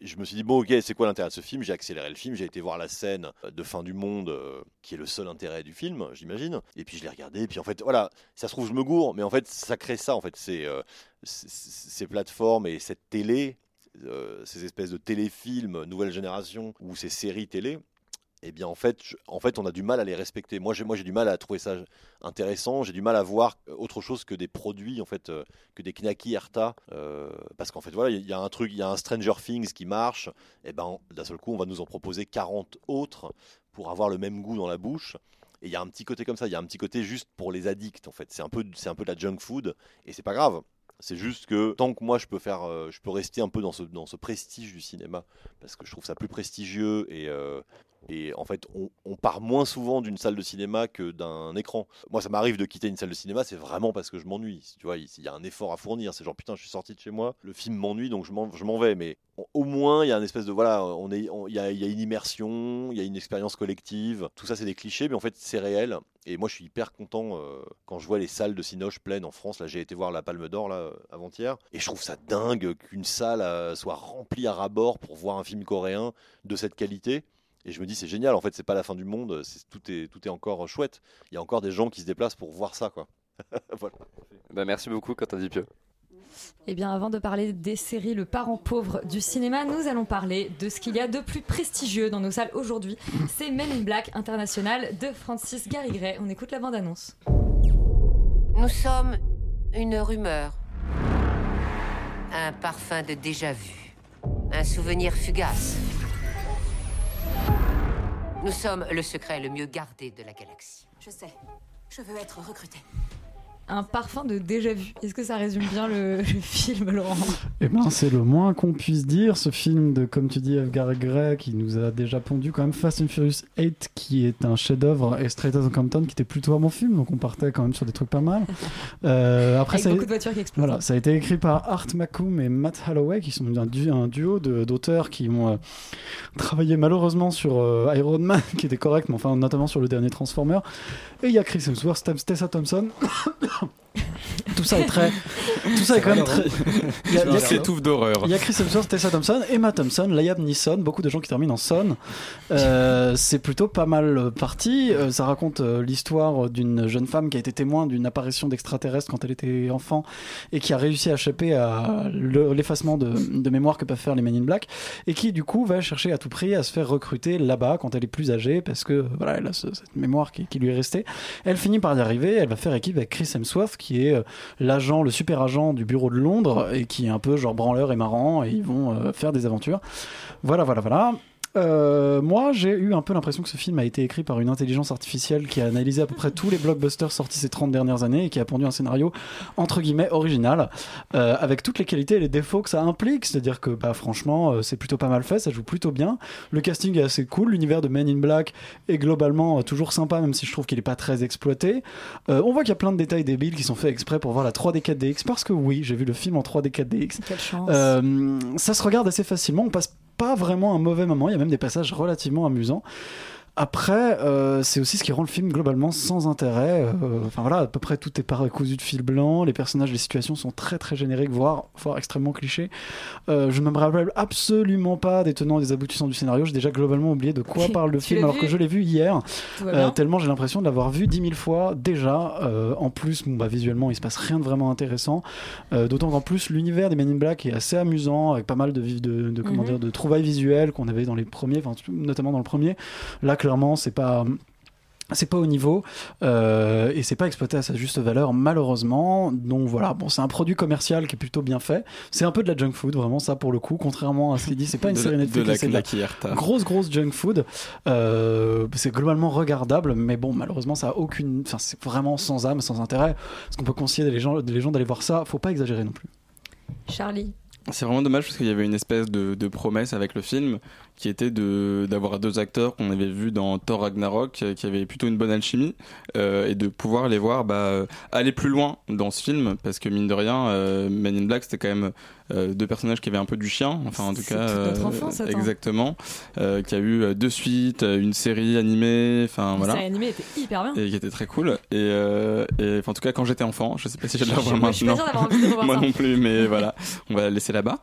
Je me suis dit, bon, ok, c'est quoi l'intérêt de ce film? J'ai accéléré le film, j'ai été voir la scène de fin du monde, euh, qui est le seul intérêt du film, j'imagine. Et puis je l'ai regardé, et puis en fait, voilà, ça se trouve, je me gourre, mais en fait, ça crée ça, en fait, c'est euh, ces plateformes et cette télé, euh, ces espèces de téléfilms nouvelle génération ou ces séries télé, eh bien en fait, en fait, on a du mal à les respecter. Moi, j'ai, moi, du mal à trouver ça intéressant. J'ai du mal à voir autre chose que des produits, en fait, euh, que des knacky Erta, euh, parce qu'en fait, voilà, il y a un truc, il y a un Stranger Things qui marche. Et ben, d'un seul coup, on va nous en proposer 40 autres pour avoir le même goût dans la bouche. Et il y a un petit côté comme ça. Il y a un petit côté juste pour les addicts, en fait. C'est un peu, c'est un peu de la junk food, et c'est pas grave. C'est juste que tant que moi je peux faire, euh, je peux rester un peu dans ce, dans ce prestige du cinéma, parce que je trouve ça plus prestigieux et, et en fait on, part moins souvent d'une salle de cinéma que d'un écran. Moi ça m'arrive de quitter une salle de cinéma, c'est vraiment parce que je m'ennuie. Tu vois, il y a un effort à fournir. C'est genre putain, je suis sorti de chez moi, le film m'ennuie donc je m'en, vais. Mais au moins il y a une espèce de voilà, on il y, a, une immersion, il y a une expérience collective. Tout ça c'est des clichés, mais en fait c'est réel. Et moi je suis hyper content euh, quand je vois les salles de Cinoche pleines en France. Là j'ai été voir la Palme d'Or là avant-hier et je trouve ça dingue qu'une salle euh, soit remplie à ras-bord pour voir un film coréen de cette qualité. Et je me dis, c'est génial, en fait, c'est pas la fin du monde, c'est- tout, est, tout est encore chouette. Il y a encore des gens qui se déplacent pour voir ça, quoi. voilà. Bah, merci beaucoup, Quentin Dupieux. Eh bien, avant de parler des séries Le parent pauvre du cinéma, nous allons parler de ce qu'il y a de plus prestigieux dans nos salles aujourd'hui. C'est Men in Black International de Francis Garrigray. On écoute la bande-annonce. Nous sommes une rumeur. Un parfum de déjà-vu. Un souvenir fugace. Nous sommes le secret le mieux gardé de la galaxie. Je sais. Je veux être recrutée. Un parfum de déjà-vu. Est-ce que ça résume bien le, le film, Laurent Eh ben, c'est le moins qu'on puisse dire. Ce film de, comme tu dis, Edgar Gray, qui nous a déjà pondu quand même Fast and Furious 8, qui est un chef-d'œuvre, et Straight Outta Compton, qui était plutôt un bon film. Donc on partait quand même sur des trucs pas mal. Euh, après, Avec ça beaucoup de voitures qui explosent. Voilà, ça a été écrit par Art Macomb et Matt Holloway, qui sont un, du- un duo de- d'auteurs qui ont euh, travaillé malheureusement sur euh, Iron Man, qui était correct, mais enfin notamment sur le dernier Transformer. Et il y a Chris Hemsworth, Tessa Thompson. Tout ça est très, tout ça est quand même très. Il y a- il y a- Il d'horreur. il y a Chris Hemsworth, Tessa Thompson, Emma Thompson, Liam Neeson, beaucoup de gens qui terminent en son. Euh, c'est plutôt pas mal parti. Euh, ça raconte euh, l'histoire d'une jeune femme qui a été témoin d'une apparition d'extraterrestres quand elle était enfant et qui a réussi à échapper à le- l'effacement de, de mémoire que peuvent faire les Men in Black et qui du coup va chercher à tout prix à se faire recruter là-bas quand elle est plus âgée parce que voilà elle a ce- cette mémoire qui, qui lui est restée. Elle finit par y arriver. Elle va faire équipe avec Chris Hemsworth qui est euh, l'agent, le super agent du bureau de Londres et qui est un peu genre branleur et marrant et ils vont euh, faire des aventures. Voilà, voilà, voilà. Euh, moi, j'ai eu un peu l'impression que ce film a été écrit par une intelligence artificielle qui a analysé à peu près tous les blockbusters sortis ces 30 dernières années et qui a pondu un scénario entre guillemets original, euh, avec toutes les qualités et les défauts que ça implique. C'est-à-dire que, bah, franchement, euh, c'est plutôt pas mal fait, ça joue plutôt bien. Le casting est assez cool, l'univers de Men in Black est globalement euh, toujours sympa, même si je trouve qu'il est pas très exploité. Euh, on voit qu'il y a plein de détails débiles qui sont faits exprès pour voir la 3D 4DX, parce que oui, j'ai vu le film en 3D 4DX. Quelle chance. Euh, ça se regarde assez facilement, on passe pas vraiment un mauvais moment, il y a même des passages relativement amusants. Après, euh, c'est aussi ce qui rend le film globalement sans intérêt. Euh, Enfin voilà, à peu près tout est par cousu de fil blanc. Les personnages, les situations sont très très génériques, voire, voire extrêmement clichés. Euh, je ne me rappelle absolument pas des tenants et des aboutissants du scénario. J'ai déjà globalement oublié de quoi parle le film alors que je l'ai vu hier. Tellement j'ai l'impression de l'avoir vu dix mille fois déjà. En plus, bon, bah, visuellement, il se passe rien de vraiment intéressant. D'autant qu'en plus, l'univers des Men in Black est assez amusant, avec pas mal de, vi- de, de, comment Mhm. dire, de trouvailles visuelles qu'on avait dans les premiers, notamment dans le premier. Là, clairement, c'est pas. C'est pas au niveau euh, et c'est pas exploité à sa juste valeur malheureusement. Donc voilà, bon c'est un produit commercial qui est plutôt bien fait. C'est un peu de la junk food vraiment ça pour le coup. Contrairement à ce qu'il dit, c'est pas une De la- série de Netflix, la c'est de la claquillerta. grosse grosse junk food. Euh, c'est globalement regardable, mais bon malheureusement ça a aucune, enfin c'est vraiment sans âme, sans intérêt. Parce qu'on peut conseiller les gens, les gens d'aller voir ça. Faut pas exagérer non plus. Charlie. C'est vraiment dommage parce qu'il y avait une espèce de, de promesse avec le film qui était de d'avoir deux acteurs qu'on avait vus dans Thor Ragnarok euh, qui avaient plutôt une bonne alchimie euh, et de pouvoir les voir bah, euh, aller plus loin dans ce film parce que mine de rien euh, Men in Black c'était quand même euh, deux personnages qui avaient un peu du chien enfin en tout cas notre enfance, exactement qui a eu deux suites une série animée enfin voilà. série animée était hyper bien. et qui était très cool. Et, en tout cas quand j'étais enfant je sais pas si j'ai de la voir maintenant moi ça. non plus mais voilà. On va la laisser là-bas.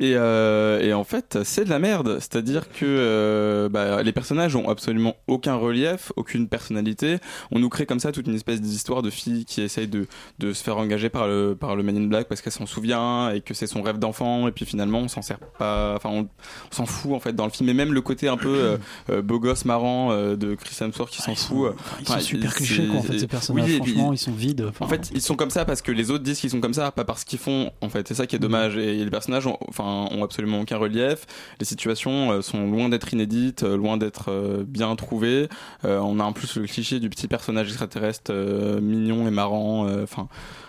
Et, et en fait c'est de la merde. C'est dire que euh, bah, les personnages ont absolument aucun relief aucune personnalité on nous crée comme ça toute une espèce d'histoire de fille qui essaye de, de se faire engager par le, par le Man in Black parce qu'elle s'en souvient et que c'est son rêve d'enfant et puis finalement on s'en sert pas enfin on, on s'en fout en fait dans le film et même le côté un peu euh, euh, beau gosse marrant euh, de Chris Hemsworth qui s'en fout Ils sont super clichés quoi en fait ces personnages. oui, Franchement, ils sont vides. Enfin, en fait, ils sont comme ça parce que les autres disent qu'ils sont comme ça, pas parce qu'ils font. En fait, c'est ça qui est dommage. Et les personnages, ont, enfin, ont absolument aucun relief. Les situations sont loin d'être inédites, euh, loin d'être euh, bien trouvées. Euh, on a en plus le cliché du petit personnage extraterrestre mignon et marrant. Enfin.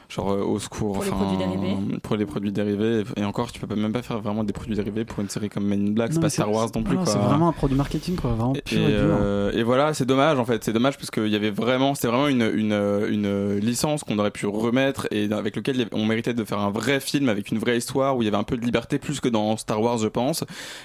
Genre euh, au secours Pour les produits dérivés. pour les produits dérivés et encore tu peux même pas faire vraiment des produits dérivés pour une série comme Men in Black c'est pas Star Wars non plus C'est vraiment un produit marketing quoi, vraiment et, pur et, dur. euh, et voilà, c'est dommage en fait, c'est dommage parce qu'il y avait vraiment, c'était vraiment une, une, une licence qu'on aurait pu remettre et avec lequel on méritait de faire un vrai film avec une vraie histoire où il y avait un peu de liberté plus que dans Star Wars, je pense.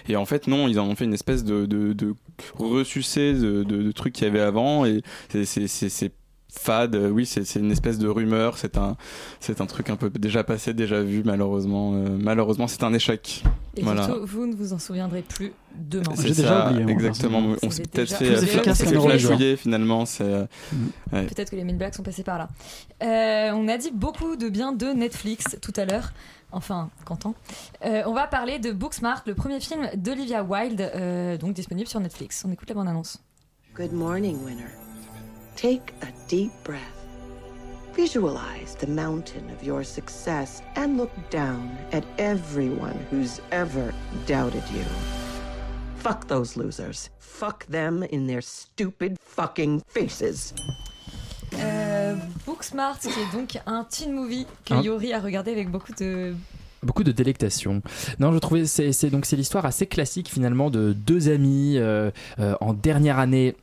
Et en fait, non, ils en ont fait une espèce de, de, de ressucé de, de, de trucs qu'il y avait avant et c'est, c'est, c'est, c'est fade. Euh, Oui, c'est une espèce de rumeur. C'est un, c'est un truc un peu déjà passé, déjà vu. Malheureusement, euh, malheureusement, c'est un échec. Et voilà. surtout, vous ne vous en souviendrez plus demain. C'est ça, Exactement. On s'est peut-être fait, on s'est horreur. flashouiller finalement. C'est euh, ouais. Peut-être que les mille blagues sont passées par là. Euh, on a dit beaucoup de bien de Netflix tout à l'heure. Enfin, Quentin. Euh, on va parler de Booksmart, le premier film d'Olivia Wilde, euh, donc disponible sur Netflix. On écoute la bande-annonce. Good morning, winner. Take a deep breath. Visualize the mountain of your success and look down at everyone who's ever doubted you. Fuck those losers. Fuck them in their stupid fucking faces. Euh, Booksmart, qui est donc un teen movie que Hein Yori a regardé avec beaucoup de Beaucoup de délectation. Non, je trouvais c'est c'est donc c'est l'histoire assez classique finalement de deux amis euh, euh, en dernière année.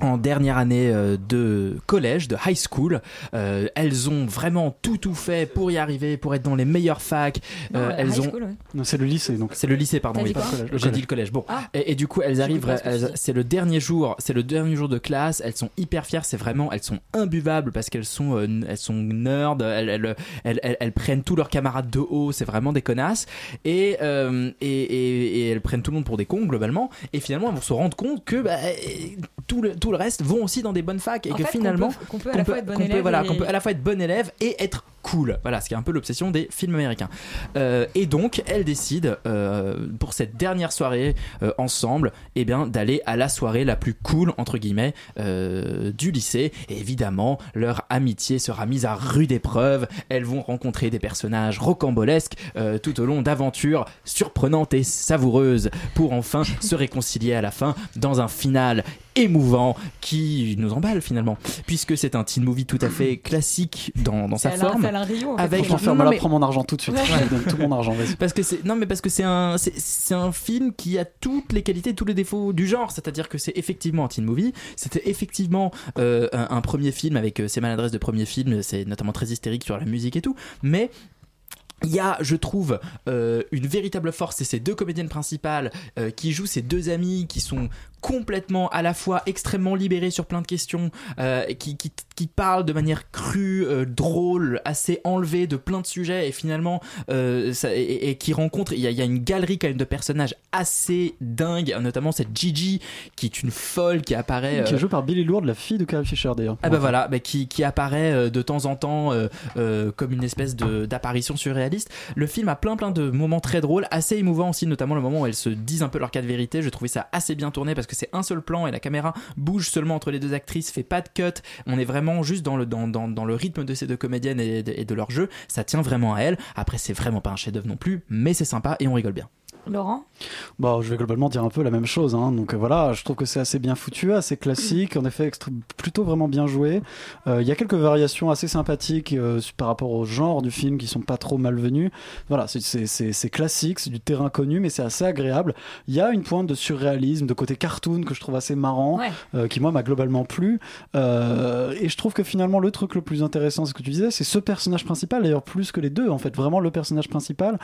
En dernière année euh, de collège, de high school, Euh, elles ont vraiment tout tout fait pour y arriver, pour être dans les meilleures facs. Non, Euh, elles high ont. school, ouais. Non, c'est le lycée donc. C'est le lycée, pardon. Oui, J'ai dit le collège. Bon, Ah. et, et du coup, elles arrivent. C'est le dernier jour. C'est le dernier jour de classe. Elles sont hyper fières. C'est vraiment. Elles sont imbuvables parce qu'elles sont. euh, elles sont nerds. Elles, elles, elles, elles- elles prennent tous leurs camarades de haut. C'est vraiment des connasses. Et, euh, et, et, et elles prennent tout le monde pour des cons globalement. Et finalement, elles vont se rendre compte que bah, tout le tout le reste vont aussi dans des bonnes facs et En que fait, qu'on finalement qu'on peut voilà, et- peut à la fois être bon élève et être cool. Voilà, ce qui est un peu l'obsession des films américains. Euh, et donc, elles décident euh, pour cette dernière soirée euh, ensemble, eh bien, d'aller à la soirée la plus cool entre guillemets euh, du lycée. Et évidemment, leur amitié sera mise à rude épreuve. Elles vont rencontrer des personnages rocambolesques euh, tout au long d'aventures surprenantes et savoureuses pour enfin se réconcilier à la fin dans un final émouvant qui nous emballe finalement puisque c'est un teen movie tout à fait classique dans, dans sa forme Alain Rio, en fait. avec prends mon argent tout de suite. Ouais. Je te donne tout mon argent, parce que c'est non mais parce que c'est un c'est- c'est un film qui a toutes les qualités tous les défauts du genre c'est-à-dire que c'est effectivement un teen movie c'était effectivement euh, un, un premier film avec euh, ses maladresses de premier film c'est notamment très hystérique sur la musique et tout mais il y a, je trouve, euh, une véritable force, c'est ces deux comédiennes principales euh, qui jouent ces deux amis qui sont complètement à la fois extrêmement libérés sur plein de questions, euh, qui, qui, qui parlent de manière crue, euh, drôle, assez enlevée de plein de sujets et finalement euh, ça, et, et qui rencontrent, il y, a, il y a une galerie quand même de personnages assez dingues, notamment cette Gigi qui est une folle qui apparaît... Qui est jouée par Billy Lourd, la fille de Carrie Fisher d'ailleurs. ah bah voilà, bah qui, qui apparaît de temps en temps comme une espèce d'apparition surréaliste. Le film a plein plein de moments très drôles, assez émouvants aussi, notamment le moment où elles se disent un peu leur cas de vérité. Je trouvais ça assez bien tourné parce que c'est un seul plan et la caméra bouge seulement entre les deux actrices, fait pas de cut. On est vraiment juste dans le, dans, dans, dans le rythme de ces deux comédiennes et de, et de leur jeu. Ça tient vraiment à elles. Après, c'est vraiment pas un chef-d'œuvre non plus, mais c'est sympa et on rigole bien. Laurent Bon, je vais globalement dire un peu la même chose. hein. Donc euh, voilà, je trouve que c'est assez bien foutu, assez classique, en effet plutôt vraiment bien joué. Euh, Il y a quelques variations assez sympathiques euh, par rapport au genre du film qui sont pas trop malvenues. Voilà, c'est- classique, c'est du terrain connu, mais c'est assez agréable. Il y a une pointe de surréalisme, de côté cartoon que je trouve assez marrant, Ouais. euh, qui moi m'a globalement plu. Et je trouve que finalement le truc le plus intéressant, c'est ce que tu disais, c'est ce personnage principal, d'ailleurs plus que les deux, en fait, vraiment le personnage principal,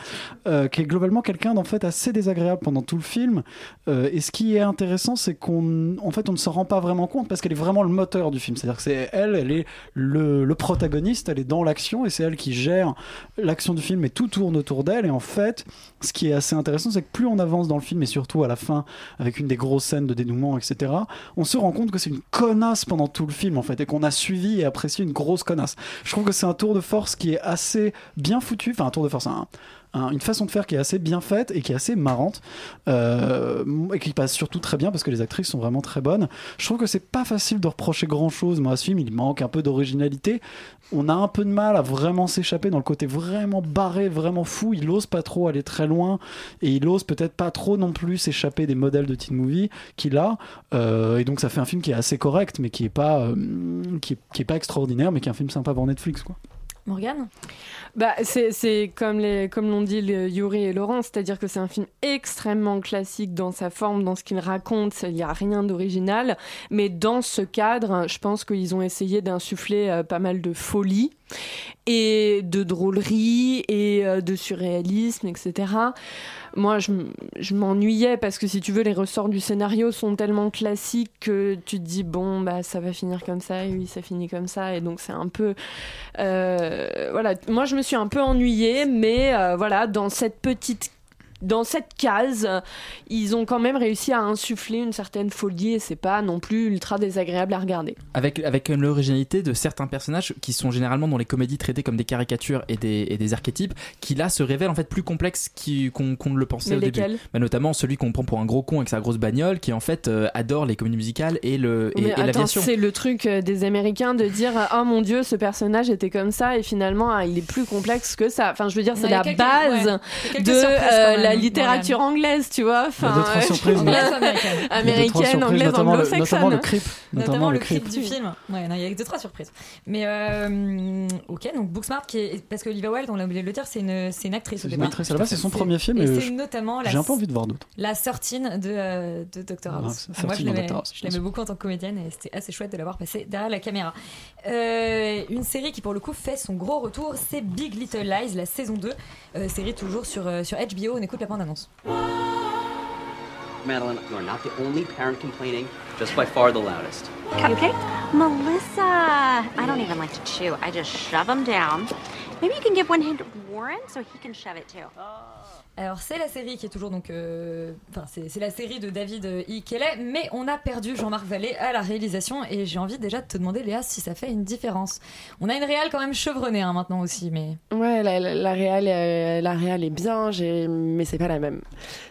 qui est globalement quelqu'un d'en fait assez désagréable pendant tout le film. Euh, et ce qui est intéressant, c'est qu'on, en fait, on ne s'en rend pas vraiment compte parce qu'elle est vraiment le moteur du film. C'est-à-dire que c'est elle, elle est le, le protagoniste, elle est dans l'action et c'est elle qui gère l'action du film et tout tourne autour d'elle. Et en fait, ce qui est assez intéressant, c'est que plus on avance dans le film et surtout à la fin, avec une des grosses scènes de dénouement, etc., on se rend compte que c'est une connasse pendant tout le film en fait et qu'on a suivi et apprécié une grosse connasse. Je trouve que c'est un tour de force qui est assez bien foutu, enfin un tour de force, un- un- une façon de faire qui est assez bien faite et qui est assez marrante euh, et qui passe surtout très bien parce que les actrices sont vraiment très bonnes. Je trouve que c'est pas facile de reprocher grand chose. Moi, à ce film, il manque un peu d'originalité. On a un peu de mal à vraiment s'échapper dans le côté vraiment barré, vraiment fou. Il ose pas trop aller très loin et il ose peut-être pas trop non plus s'échapper des modèles de teen movie qu'il a. Euh, et donc, ça fait un film qui est assez correct, mais qui est pas, euh, qui est, qui est pas extraordinaire, mais qui est un film sympa pour Netflix, quoi. Morgane Bah, c'est comme les comme l'ont dit Yuri et Laurent, c'est-à-dire que c'est un film extrêmement classique dans sa forme, dans ce qu'il raconte. Il n'y a rien d'original, mais dans ce cadre, je pense qu'ils ont essayé d'insuffler euh, pas mal de folie et de drôlerie et euh, de surréalisme, etc. Moi, je, m'ennuyais parce que si tu veux, les ressorts du scénario sont tellement classiques que tu te dis bon, bah ça va finir comme ça et oui, ça finit comme ça, et donc c'est un peu euh, voilà. Moi, je me suis un peu ennuyée, mais euh, voilà, dans cette petite dans cette case, ils ont quand même réussi à insuffler une certaine folie et c'est pas non plus ultra désagréable à regarder. Avec, avec l'originalité de certains personnages qui sont généralement dans les comédies traités comme des caricatures et des, et des archétypes, qui là se révèlent en fait plus complexes qu'on ne le pensait Mais au lesquels? Début. Bah, notamment celui qu'on prend pour un gros con avec sa grosse bagnole, qui en fait euh, adore les comédies musicales et l'aviation. c'est le truc euh, des Américains de dire oh mon dieu ce personnage était comme ça et finalement ah, il est plus complexe que ça. Enfin je veux dire c'est la base ouais, de euh, même, la littérature anglaise tu vois. Enfin euh, surprises, anglaise, mais- américaine. Anglaise, notamment le- anglo-saxonne. notamment le creep. Notamment, le creep. clip du film. Ouais, non, il y a que deux trois surprises. Mais euh, ok, donc Booksmart, qui est, parce que Olivia Wilde, on l'a oublié de le dire, c'est une, c'est une actrice. C'est une actrice, base, c'est son premier film, Et c'est notamment la, j'ai un peu envie de voir d'autres. La sortine de, euh, de Dr House. Moi, je l'aimais, beaucoup en tant que comédienne et c'était assez chouette de l'avoir passé derrière la caméra. Euh, une série qui, pour le coup, fait son gros retour, c'est Big Little Lies, la saison 2. Euh, série toujours sur, euh, sur HBO. On écoute la bande-annonce. Madeline, you are not the only parent complaining, just by far the loudest. Cupcake? Melissa! I don't even like to chew. I just shove them down. Maybe you can give one hand to Warren so he can shove it too. Alors c'est la série qui est toujours donc, euh, enfin c'est, la série de David euh, E. Mais on a perdu Jean-Marc Vallée à la réalisation et j'ai envie déjà de te demander Léa si ça fait une différence. On a une réale quand même chevronnée hein, maintenant aussi, mais Ouais, la, la, réal, euh, la réal est bien, mais c'est pas la même.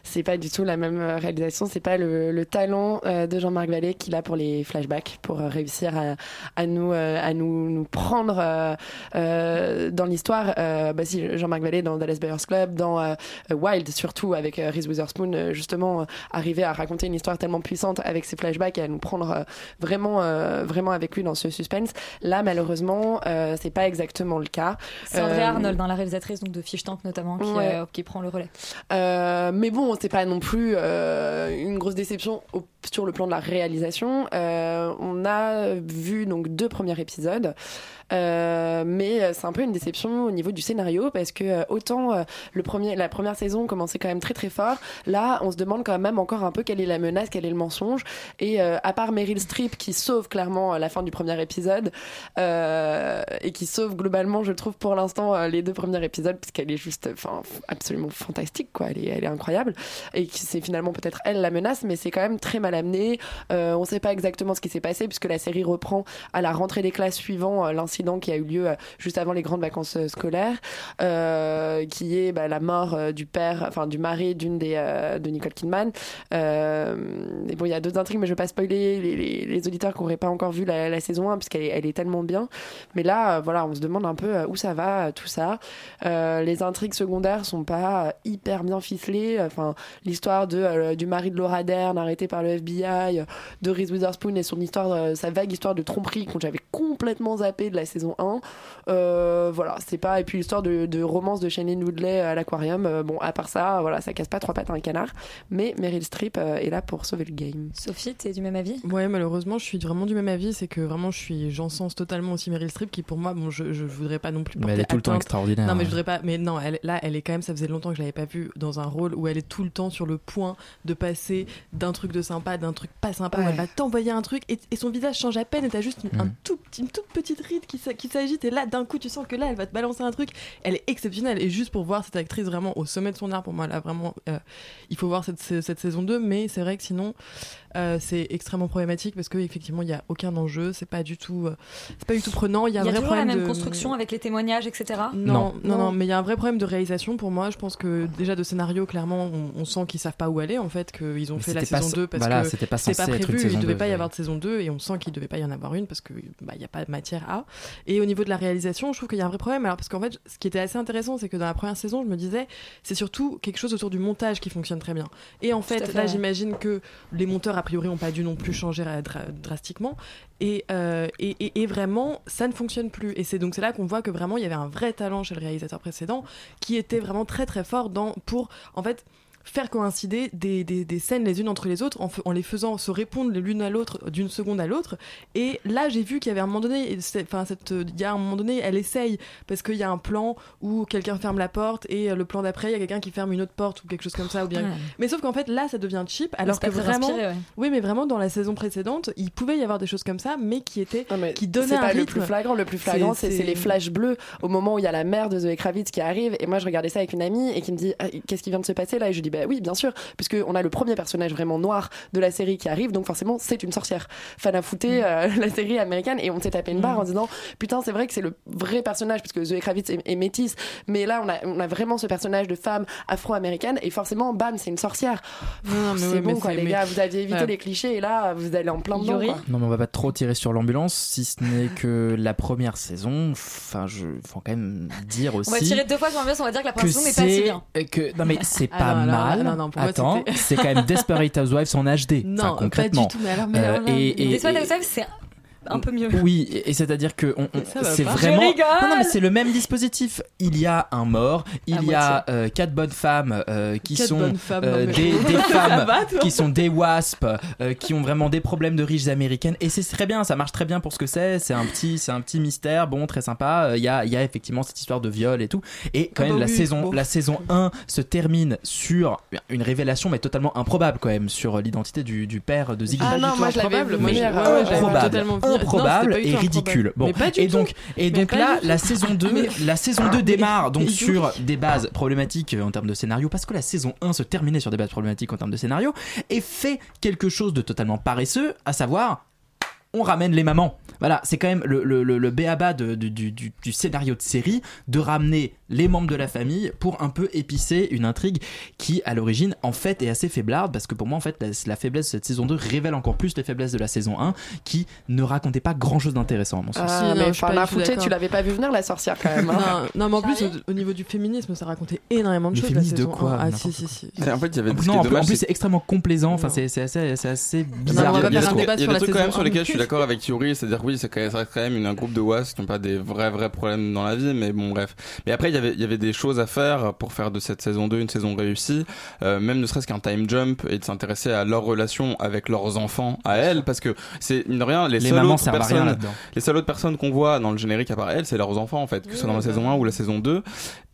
C'est pas du tout la même euh, réalisation. C'est pas le, le talent euh, de Jean-Marc Vallée qu'il a pour les flashbacks, pour euh, réussir à, à nous, euh, à nous, prendre euh, euh, dans l'histoire. Euh, bah si, Jean-Marc Vallée dans Dallas Buyers Club, dans euh, Wild surtout avec euh, Reese Witherspoon, euh, justement arriver à raconter une histoire tellement puissante avec ses flashbacks et à nous prendre vraiment, vraiment avec lui dans ce suspense. Là, malheureusement, c'est pas exactement le cas. c'est André Arnold, dans la réalisatrice donc de Fish Tank notamment, qui, Ouais. qui prend le relais. Mais bon, c'est pas non plus une grosse déception au- sur le plan de la réalisation. On a vu donc deux premiers épisodes. Euh, mais c'est un peu une déception au niveau du scénario parce que euh, autant euh, le premier, la première saison commençait quand même très très fort, là on se demande quand même encore un peu quelle est la menace, quel est le mensonge. Et euh, à part Meryl Streep qui sauve clairement euh, la fin du premier épisode euh, et qui sauve globalement, je trouve pour l'instant euh, les deux premiers épisodes puisqu'elle est juste, absolument fantastique quoi, elle est, elle est incroyable et c'est finalement peut-être elle la menace, mais c'est quand même très mal amené. Euh, on sait pas exactement ce qui s'est passé puisque la série reprend à la rentrée des classes suivant euh, l'incident qui a eu lieu euh, juste avant les grandes vacances euh, scolaires, euh, qui est bah, la mort du père, enfin du mari d'une des de Nicole Kidman. Et bon, il y a d'autres intrigues, mais je vais pas spoiler les, auditeurs qui n'auraient pas encore vu la, saison 1 puisqu'elle est, elle est tellement bien. Mais là, voilà, on se demande un peu où ça va, tout ça. Les intrigues secondaires sont pas hyper bien ficelées. Enfin, l'histoire de du mari de Laura Dern arrêté par le FBI, de Reese Witherspoon et son histoire, sa vague histoire de tromperie que j'avais complètement zappé de la saison 1. Euh, voilà, c'est pas. Et puis l'histoire de, de romance de Shailene Woodley à l'aquarium. euh, bon, à part ça, voilà, ça casse pas trois pattes à un canard. Mais Meryl Streep euh, est là pour sauver le game. Sophie, t'es du même avis? Ouais, malheureusement, je suis vraiment du même avis. C'est que vraiment, je suis, j'encense totalement aussi Meryl Streep, qui pour moi, bon, je, je voudrais pas non plus. Mais elle est tout le temps extraordinaire, Non, mais je voudrais pas. Mais non, elle, là, elle est quand même. Ça faisait longtemps que je l'avais pas vue dans un rôle où elle est tout le temps sur le point de passer d'un truc de sympa, d'un truc pas sympa, où elle va t'envoyer un truc et, et son visage change à peine et t'as juste une, un Mm. tout petit- une toute petite ride qui, qui s'agite et là, d'un coup, tu sens que là, elle va te balancer un truc. Elle est exceptionnelle et juste pour voir cette actrice vraiment au sommet de son art, pour moi, là, vraiment, euh, il faut voir cette, cette saison 2. Mais c'est vrai que sinon, euh, c'est extrêmement problématique parce que effectivement, il y a aucun enjeu. C'est pas du tout, euh, c'est pas du tout prenant. Il y a un Il y a vrai toujours la problème même de- construction avec les témoignages, etc. non, non, non, mais il y a un vrai problème de réalisation pour moi. Je pense que déjà de scénario, clairement, on, on sent qu'ils savent pas où aller en fait, qu'ils ont Mais fait la pas saison so- 2 parce voilà, que c'était pas une prévu, il devait 2, pas y ouais. avoir de saison 2 et on sent qu'il devait pas y en avoir une parce que bah il y a pas de matière à. Et au niveau de la réalisation, je trouve qu'il y a un vrai problème. Alors parce qu'en fait, ce qui était assez intéressant, c'est que dans la première saison, je me disais, c'est surtout quelque chose autour du montage qui fonctionne très bien. Et en fait, fait, là, ouais. j'imagine que les monteurs a priori ont pas dû non plus changer euh, dra- drastiquement. Et, euh, et, et- et vraiment, ça ne fonctionne plus. Et c'est donc c'est là qu'on voit que vraiment il y avait un vrai talent chez le réalisateur précédent qui était vraiment très très fort dans pour en fait faire coïncider des, des, des scènes les unes entre les autres en, les faisant se répondre l'une à l'autre d'une seconde à l'autre et là j'ai vu qu'il y avait un moment donné enfin cette il y a un moment donné elle essaye parce qu'il y a un plan où quelqu'un ferme la porte et euh, le plan d'après il y a quelqu'un qui ferme une autre porte ou quelque chose comme ça ou bien Ouais. mais sauf qu'en fait là ça devient cheap alors c'est que vraiment inspiré, ouais. oui mais vraiment dans la saison précédente il pouvait y avoir des choses comme ça mais qui étaient qui donnaient C'est un pas le rythme. plus flagrant. Le plus flagrant, c'est c'est les flashs bleus au moment où il y a la mère de Zoé Kravitz qui arrive. Et moi, je regardais ça avec une amie et qui me dit Ah, Qu'est-ce qui vient de se passer là? Et je lui dis Bah oui, bien sûr, puisque on a le premier personnage vraiment noir de la série qui arrive. Donc forcément, c'est une sorcière. Fan a fouté Mm. euh, la série américaine et on s'est tapé une barre en disant Putain, c'est vrai que c'est le vrai personnage, puisque Zoé Kravitz est, est métisse. Mais là, on a, on a vraiment ce personnage de femme afro-américaine et forcément, bam, c'est une sorcière. C'est bon quoi, les mais- gars. Vous aviez évité Ouais. les clichés et là, vous allez en plein dedans. quoi. Non, mais on va pas trop tirer sur l'ambulance, si ce n'est que la première saison, enfin, je, faut quand même dire aussi. On va tirer deux fois sur l'ambiance, on va dire que la première saison n'est pas si bien. que non mais c'est Ah pas non, alors, mal. non, non, pour moi, Attends, c'est quand même Desperate Housewives en HD. Non, enfin, pas concrètement. du tout, mais alors- mais alors et, et- Desperate Housewives, c'est un peu mieux. oui, et, c'est-à-dire que on- on- c'est vraiment. Non, non, mais c'est le même dispositif. Il y a un mort, il À y a euh, quatre bonnes femmes euh, qui Quatre sont femmes, euh, des, femmes va, qui sont des wasps, euh, qui ont vraiment des problèmes de riches américaines. Et c'est très bien, ça marche très bien pour ce que c'est. C'est un petit, c'est un petit mystère, bon, très sympa. Euh, Il y a, il y a effectivement cette histoire de viol et tout. Et quand Ah même, bah la oui, saison, bon. la saison 1 se termine sur une révélation, mais totalement improbable quand même, sur l'identité du, du père de Ziggy. Ah non, moi, je l'avais improbable, improbable. Non, et ridicule. improbable. Bon, Mais pas du et tout. donc, et là, la saison 2, Mais- la saison 2 démarre donc sur des bases problématiques euh, en termes de scénario, parce que la saison 1 se terminait sur des bases problématiques en termes de scénario, et fait quelque chose de totalement paresseux, à savoir on ramène les mamans. Voilà, c'est quand même le, le, le, le béaba de- du, du, du- du scénario de série de ramener les membres de la famille pour un peu épicer une intrigue qui, à l'origine, en fait, est assez faiblarde parce que pour moi, en fait, la, la faiblesse de cette saison 2 révèle encore plus les faiblesses de la saison 1 qui ne racontait pas grand chose d'intéressant, à mon sens. Ah, Si, non, mais je suis pas enfin, du tout Fouté, d'accord. tu l'avais pas vu venir la sorcière quand même. hein. Non, non, mais en plus, au, au niveau du féminisme, ça racontait énormément de Le choses. la de quoi 1. Ah, si, si, si. En fait, il y avait non, en plus, dommage, en plus, c'est- extrêmement complaisant. Enfin, c'est c'est assez, c'est assez bizarre. on va Il y a des débat trucs- il y sur a la des trucs quand saison même sur lesquels je suis d'accord avec Yuri, c'est-à-dire oui, ça reste quand même un groupe de WAS qui n'ont pas des vrais vrais problèmes dans la vie, mais bon bref. Mais après il y avait il y avait des choses à faire pour faire de cette saison 2 une saison réussie, euh, même ne serait-ce qu'un time jump et de s'intéresser à leur relation avec leurs enfants à elles, parce que c'est mine de rien les, Les seules autres personnes, là-dedans. les seules autres personnes qu'on voit dans le générique à part elles, c'est leurs enfants en fait, que ce soit dans la saison 1 ou la saison 2.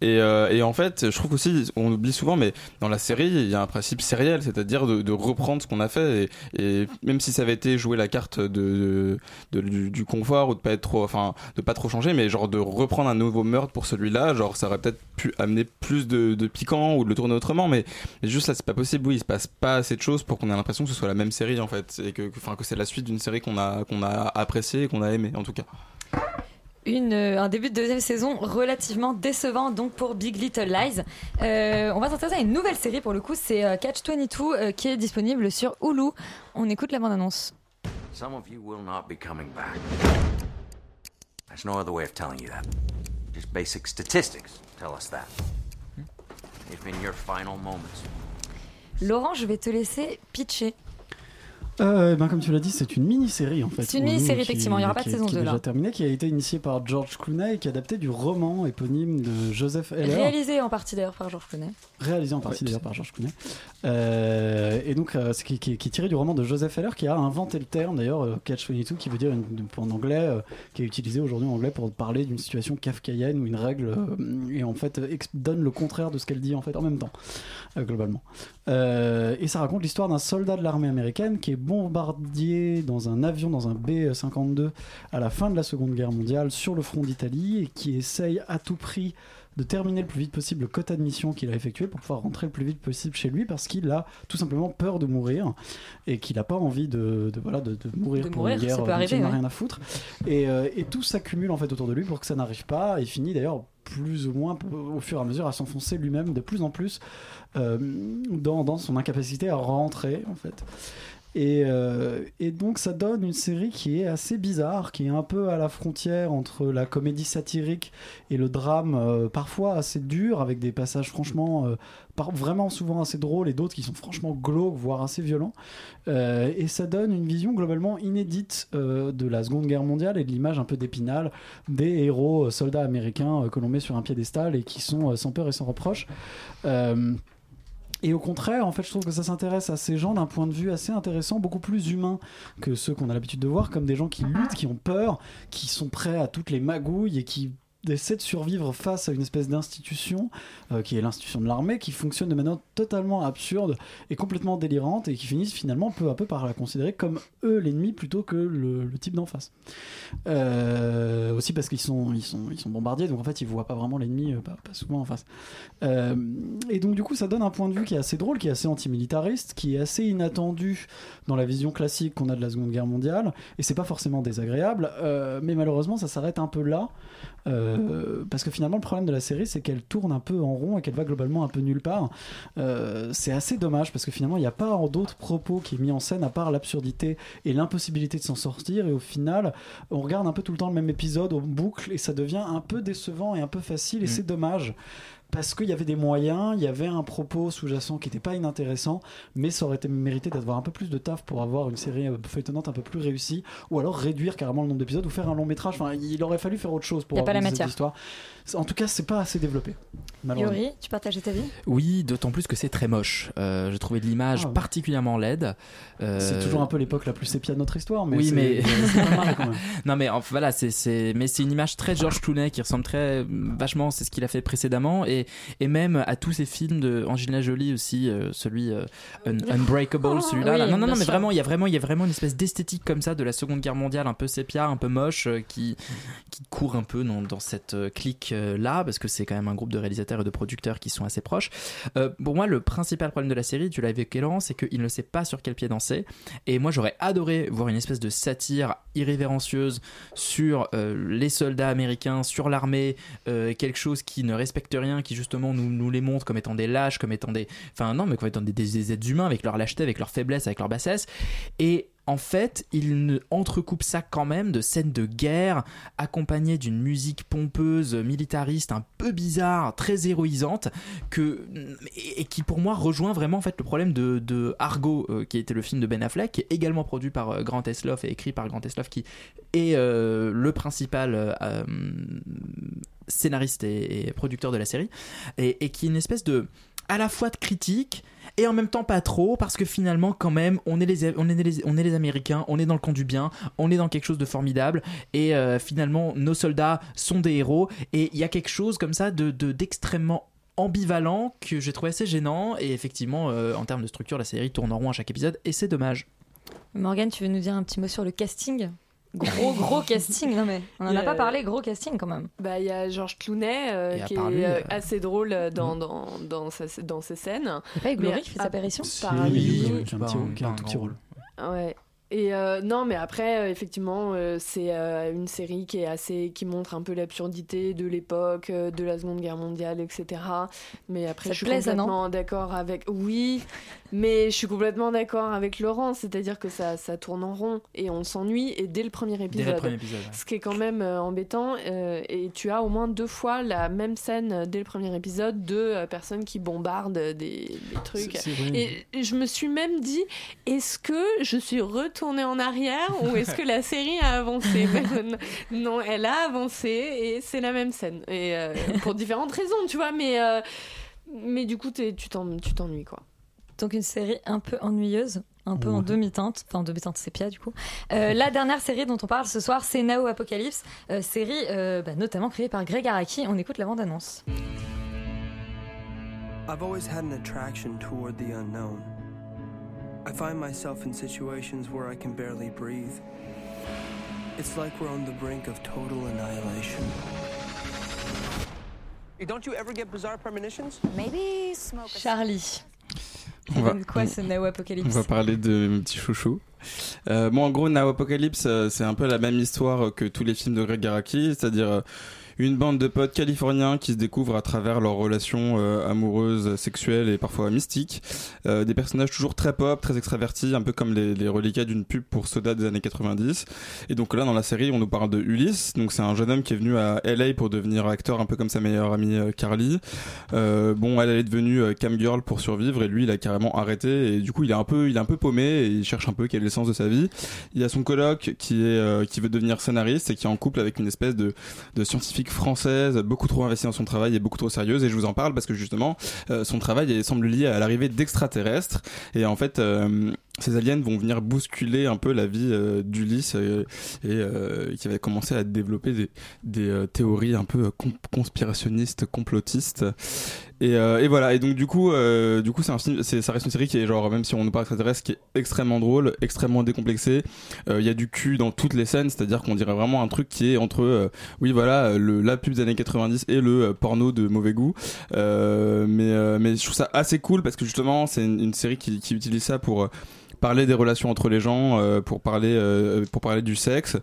Et, euh, et en fait, je trouve aussi, on oublie souvent, mais dans la série, il y a un principe sériel, c'est-à-dire de, reprendre ce qu'on a fait. Et, même si ça avait été jouer la carte de, du, confort ou de pas être trop, enfin, de pas trop changer, mais genre de reprendre un nouveau meurtre pour celui-là, genre ça aurait peut-être pu amener plus de, piquant ou de le tourner autrement, mais, juste là, c'est pas possible. Oui, il se passe pas assez de choses pour qu'on ait l'impression que ce soit la même série en fait, et que, c'est la suite d'une série qu'on a, qu'on a appréciée et qu'on a aimé en tout cas. Une, euh, un début de deuxième saison relativement décevant donc pour Big Little Lies. Euh, on va s'intéresser à une nouvelle série pour le coup, c'est euh, Catch 22 euh, qui est disponible sur Hulu. On écoute la bande-annonce. Some of you will not be coming back. There's no other way of telling you that. Just basic statistics tell us that. Your final moments. Laurent, je vais te laisser pitcher. Euh, ben, comme tu l'as dit, c'est une mini-série en fait. C'est une mini-série, effectivement, il y aura pas de qui est- saison qui est 2, là. déjà terminée, qui a été initiée par George Clooney et qui est adapté du roman éponyme de Joseph Heller. Réalisé en partie d'ailleurs par Georges Clooney. réalisé en partie d'ailleurs par Georges Clooney. Euh, et donc, euh, qui, qui- qui est tiré du roman de Joseph Heller, qui a inventé le terme d'ailleurs, euh, Catch 22, qui veut dire une- en anglais, euh, qui est utilisé aujourd'hui en anglais pour parler d'une situation kafkaïenne où une règle euh, et en fait donne le contraire de ce qu'elle dit en fait en même temps, euh, globalement. Euh, et ça raconte l'histoire d'un soldat de l'armée américaine qui est bombardier dans un avion, dans un B-52 à la fin de la Seconde Guerre mondiale sur le front d'Italie et qui essaye à tout prix de terminer le plus vite possible le quota de mission qu'il a effectué pour pouvoir rentrer le plus vite possible chez lui parce qu'il a tout simplement peur de mourir et qu'il n'a pas envie de, de- voilà, de, de mourir De pour mourir, une guerre dont il n'a ouais. rien à foutre. Et, euh, et tout s'accumule en fait autour de lui pour que ça n'arrive pas et finit d'ailleurs plus ou moins au fur et à mesure à s'enfoncer lui-même de plus en plus euh, dans, dans son incapacité à rentrer en fait. Et, euh, et donc ça donne une série qui est assez bizarre, qui est un peu à la frontière entre la comédie satirique et le drame, euh, parfois assez dur, avec des passages franchement euh, vraiment souvent assez drôles et d'autres qui sont franchement glauques, voire assez violents. Et ça donne une vision globalement inédite de la Seconde Guerre mondiale et de l'image un peu d'épinal des héros soldats américains que l'on met sur un piédestal et qui sont sans peur et sans reproche. Et au contraire, en fait, je trouve que ça s'intéresse à ces gens d'un point de vue assez intéressant, beaucoup plus humain que ceux qu'on a l'habitude de voir, comme des gens qui luttent, qui ont peur, qui sont prêts à toutes les magouilles et qui essaient de survivre face à une espèce d'institution euh, qui est l'institution de l'armée qui fonctionne de manière totalement absurde et complètement délirante et qui finissent finalement peu à peu par la considérer comme eux l'ennemi plutôt que le, type d'en face. Euh, aussi parce qu'ils sont, ils sont, ils sont bombardiers donc en fait ils voient pas vraiment l'ennemi euh, pas, pas souvent en face. Et donc du coup ça donne un point de vue qui est assez drôle, qui est assez antimilitariste, qui est assez inattendu dans la vision classique qu'on a de la Seconde Guerre mondiale, et c'est pas forcément désagréable, mais malheureusement ça s'arrête un peu là, euh, parce que finalement le problème de la série c'est qu'elle tourne un peu en rond et qu'elle va globalement un peu nulle part. Euh, c'est assez dommage parce que finalement il n'y a pas d'autres propos qui est mis en scène à part l'absurdité et l'impossibilité de s'en sortir, et au final on regarde un peu tout le temps le même épisode en boucle et ça devient un peu décevant et un peu facile, et c'est dommage parce qu'il y avait des moyens, il y avait un propos sous-jacent qui n'était pas inintéressant, mais ça aurait été mérité d'avoir un peu plus de taf pour avoir une série euh, feuilletonnante un peu plus réussie, ou alors réduire carrément le nombre d'épisodes ou faire un long métrage. Enfin, il aurait fallu faire autre chose pour Y a pas la raconter cette matière. histoire. En tout cas, c'est pas assez développé. Yuri, tu partageais ta vie? Oui, d'autant plus que c'est très moche. Euh, J'ai trouvé de l'image Ah oui. particulièrement laide. Euh, C'est toujours un peu l'époque la plus sépia de notre histoire, mais oui, c'est- mais c'est pas mal quand même. non, mais enfin, voilà, c'est c'est mais c'est une image très George Clooney qui ressemble très vachement, c'est ce qu'il a fait précédemment et et même à tous ces films de Angelina Jolie aussi, euh, celui euh, Un- Unbreakable, celui-là. Oui, là. Non, non, non, mais sûr. vraiment, il y a vraiment, il y a vraiment une espèce d'esthétique comme ça de la Seconde Guerre mondiale, un peu sépia, un peu moche, euh, qui qui court un peu dans, dans cette clique là, parce que c'est quand même un groupe de réalisateurs et de producteurs qui sont assez proches. Euh, pour moi, le principal problème de la série, tu l'as évoqué Laurent, c'est qu'il ne sait pas sur quel pied danser. Et moi, j'aurais adoré voir une espèce de satire irrévérencieuse sur les soldats américains, sur l'armée, quelque chose qui ne respecte rien, qui justement nous, les montre comme étant des lâches, comme étant des. Enfin, non, mais comme étant des, des, des êtres humains avec leur lâcheté, avec leur faiblesse, avec leur bassesse. Et en fait, il entrecoupe ça quand même de scènes de guerre accompagnées d'une musique pompeuse, militariste, un peu bizarre, très héroïsante, que et, qui pour moi rejoint vraiment en fait le problème de, Argo, euh, qui était le film de Ben Affleck, également produit par euh, Grant Esloff et écrit par Grant Esloff, qui est euh, le principal scénariste et, et producteur de la série, et, et qui est une espèce de à la fois de critique et en même temps pas trop parce que finalement quand même on est les on est les, on est les américains on est dans le camp du bien on est dans quelque chose de formidable et euh, finalement nos soldats sont des héros et il y a quelque chose comme ça de de- d'extrêmement ambivalent que j'ai trouvé assez gênant et effectivement euh, en termes de structure la série tourne en rond à chaque épisode et c'est dommage. Morgane, tu veux nous dire un petit mot sur le casting? Gros, gros casting, non mais on en a pas parlé, gros casting quand même. Bah, il y a Georges Clooney euh, qui est lui, euh, assez drôle euh, dans, dans, dans, sa- dans ses scènes. C'est pas Glory Mais qui fait sa apparition lui- oui, un petit- qui a un tout petit rôle. Ouais. Et euh, non, mais après, euh, effectivement, euh, c'est euh, une série qui est assez, qui montre un peu l'absurdité de l'époque, euh, de la Seconde Guerre mondiale, etc. Mais après, Ça je suis plaît, complètement d'accord avec. Oui, mais je suis complètement d'accord avec Laurent. C'est-à-dire que ça, ça tourne en rond et on s'ennuie. Et dès le premier épisode, premier épisode, ouais. ce qui est quand même euh, embêtant. euh, et tu as au moins deux fois la même scène dès le premier épisode de euh, personnes qui bombardent des, des trucs. Et je me suis même dit, est-ce que je suis retournée en arrière ou est-ce que la série a avancé Mais Non, elle a avancé et c'est la même scène. Et euh, pour différentes raisons, tu vois, mais, euh, mais du coup, tu t'en- tu t'ennuies, quoi. Donc une série un peu ennuyeuse, un peu en demi-teinte, enfin en demi-teinte sépia du coup. Euh, la dernière série dont on parle ce soir, c'est Nao Apocalypse, euh, série euh, bah, notamment créée par Greg Araki. On écoute la bande-annonce. I've always had an attraction toward the unknown. I find myself in situations where I can barely breathe. It's like we're on the brink of total annihilation. Don't you ever get bizarre premonitions? Maybe smoke Charlie. On va- quoi ce On Apocalypse va parler de mes petits chouchous. Euh, bon, en gros, Now Apocalypse, euh, c'est un peu la même histoire que tous les films de Greg Araki, c'est-à-dire euh, une bande de potes californiens qui se découvrent à travers leurs relations euh, amoureuses, sexuelles et parfois mystiques. Euh, des personnages toujours très pop, très extravertis, un peu comme les, les reliquats d'une pub pour soda des années 90. Et donc là, dans la série, on nous parle de Ulysse. Donc c'est un jeune homme qui est venu à LA pour devenir acteur, un peu comme sa meilleure amie euh, Carly. Euh, bon, elle, elle est devenue euh, cam girl pour survivre et lui, il a carrément arrêté. Et du coup, il est un peu, il est un peu paumé et il cherche un peu quel est le sens de sa vie. Il y a son coloc qui est, euh, qui veut devenir scénariste et qui est en couple avec une espèce de, de scientifique française, beaucoup trop investie dans son travail et beaucoup trop sérieuse. Et je vous en parle parce que justement, euh, son travail semble lié à l'arrivée d'extraterrestres. Et en fait, euh, ces aliens vont venir bousculer un peu la vie euh, d'Ulysse euh, et euh, qui va commencer à développer des, euh, théories un peu con- conspirationnistes, complotistes. Et, voilà. Et donc du coup, du coup, c'est un film, ça reste une série qui est genre, même si on nous parle extraterrestre, qui est extrêmement drôle, extrêmement décomplexé. Euh, Il y a du cul dans toutes les scènes, c'est-à-dire qu'on dirait vraiment un truc qui est entre, oui, voilà, la pub des années 90 et le porno de mauvais goût. Mais je trouve ça assez cool parce que justement, c'est une, série qui, utilise ça pour parler des relations entre les gens, euh, pour parler euh, pour parler du sexe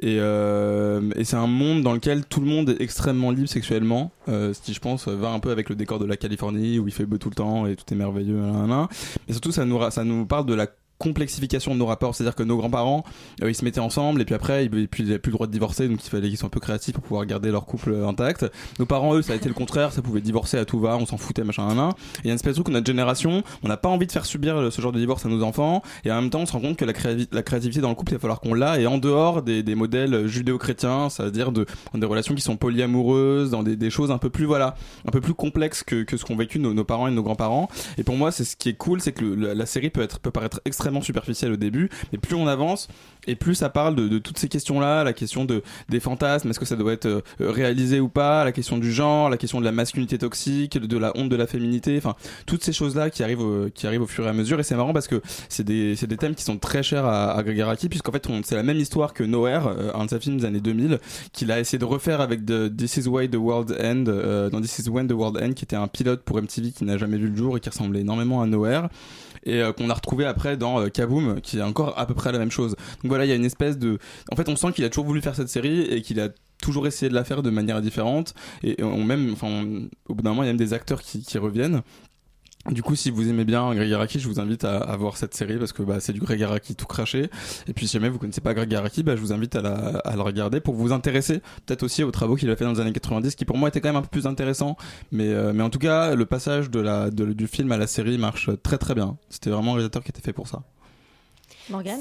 et, euh, et c'est un monde dans lequel tout le monde est extrêmement libre sexuellement, euh, ce qui je pense va un peu avec le décor de la Californie où il fait beau tout le temps et tout est merveilleux. nanana. Mais surtout ça nous ça nous parle de la complexification de nos rapports, c'est-à-dire que nos grands-parents, euh, ils se mettaient ensemble et puis après, ils, et puis ils avaient plus le droit de divorcer, donc il fallait qu'ils soient un peu créatifs pour pouvoir garder leur couple euh, intact. Nos parents, eux, ça a été le contraire, ça pouvait divorcer à tout va, on s'en foutait, machin, nan, nan. Et il y a une espèce de truc que notre génération, on n'a pas envie de faire subir euh, ce genre de divorce à nos enfants, et en même temps, on se rend compte que la, créativité dans le couple, il va falloir qu'on l'a, et en dehors des, des modèles judéo-chrétiens, c'est-à-dire de, dans des relations qui sont polyamoureuses, dans des, choses un peu plus, voilà, un peu plus complexes que, que ce qu'ont vécu nos, nos parents et nos grands-parents. Et pour moi, c'est ce qui est cool, c'est que la, série peut paraître extrêmement superficielle au début, mais plus on avance, et plus ça parle de, toutes ces questions-là, la question de, des fantasmes, est-ce que ça doit être euh, réalisé ou pas, la question du genre, la question de la masculinité toxique, de, la honte de la féminité, enfin, toutes ces choses-là qui arrivent, au- qui arrivent au fur et à mesure, et c'est marrant parce que c'est des, thèmes qui sont très chers à, à Greg Araki, puisqu'en fait, c'est la même histoire que Nowhere, euh, un de ses films des années 2000, qu'il a essayé de refaire avec de, This is Why the World End, euh, dans This is When the World End, qui était un pilote pour MTV qui n'a jamais vu le jour et qui ressemblait énormément à Nowhere et euh, qu'on a retrouvé après dans euh, Kaboom qui est encore à peu près la même chose. Donc voilà, il y a une espèce de en fait, on sent qu'il a toujours voulu faire cette série et qu'il a toujours essayé de la faire de manière différente et on même enfin au bout d'un moment il y a même des acteurs qui reviennent du coup, si vous aimez bien Greg Araki, je vous invite à, à voir cette série parce que bah, c'est du Greg Araki tout craché. Et puis, si jamais vous connaissez pas Greg Araki, bah, je vous invite à, la, à regarder pour vous intéresser peut-être aussi aux travaux qu'il a fait dans les années 90, qui pour moi étaient quand même un peu plus intéressants. Mais, euh, mais en tout cas, le passage de la, de- du film à la série marche très très bien. C'était vraiment un réalisateur qui était fait pour ça.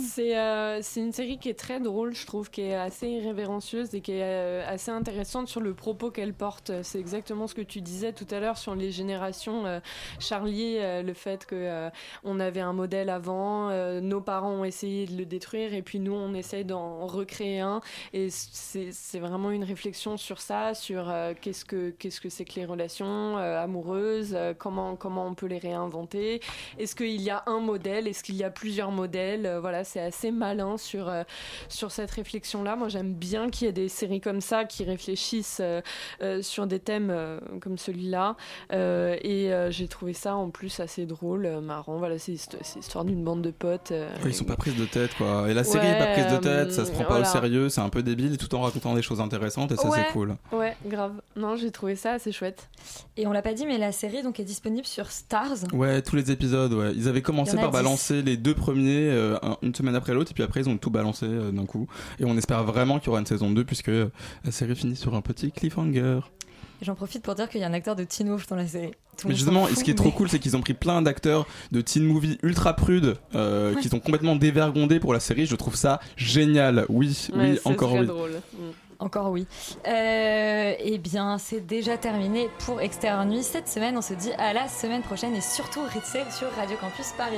C'est euh, une série qui est très drôle, je trouve, qui est assez irrévérencieuse et qui est euh, assez intéressante sur le propos qu'elle porte. C'est exactement ce que tu disais tout à l'heure sur les générations. euh, Charlie, euh, le fait que on avait un modèle avant, nos parents ont essayé de le détruire et puis nous on essaye d'en recréer un. Et c'est vraiment une réflexion sur ça, sur qu'est-ce que qu'est-ce que c'est que les relations amoureuses, comment comment on peut les réinventer. Est-ce qu'il y a un modèle? Est-ce qu'il y a plusieurs modèles? Voilà, c'est assez malin sur, euh, sur cette réflexion-là. Moi, j'aime bien qu'il y ait des séries comme ça qui réfléchissent euh, euh, sur des thèmes euh, comme celui-là. Euh, et euh, j'ai trouvé ça en plus assez drôle, euh, marrant. Voilà, c'est hist- c'est l'histoire d'une bande de potes. euh, Ouais, ils sont pas prises de tête quoi. Et la série Ouais, est pas prise de tête, ça se prend pas voilà. au sérieux, c'est un peu débile tout en racontant des choses intéressantes et ça Ouais, c'est cool. Ouais, grave. Non, j'ai trouvé ça assez chouette. Et on l'a pas dit, mais la série donc est disponible sur Stars. Ouais, tous les épisodes, ouais. Ils avaient commencé par 10. balancer les deux premiers euh, un- une semaine après l'autre, et puis après ils ont tout balancé euh, d'un coup. Et on espère vraiment qu'il y aura une saison 2, puisque euh, la série finit sur un petit cliffhanger. J'en profite pour dire qu'il y a un acteur de Teen Wolf dans la série. Tout Mais justement, ce qui est trop mais- cool, c'est qu'ils ont pris plein d'acteurs de teen movie ultra prudes, euh, Ouais. qui sont complètement dévergondés pour la série. Je trouve ça génial. Oui, Ouais, oui, c'est encore très oui. drôle. Encore oui. Euh, eh bien, c'est déjà terminé pour Extérieur Nuit. Cette semaine, on se dit à la semaine prochaine et surtout restez sur Radio Campus Paris.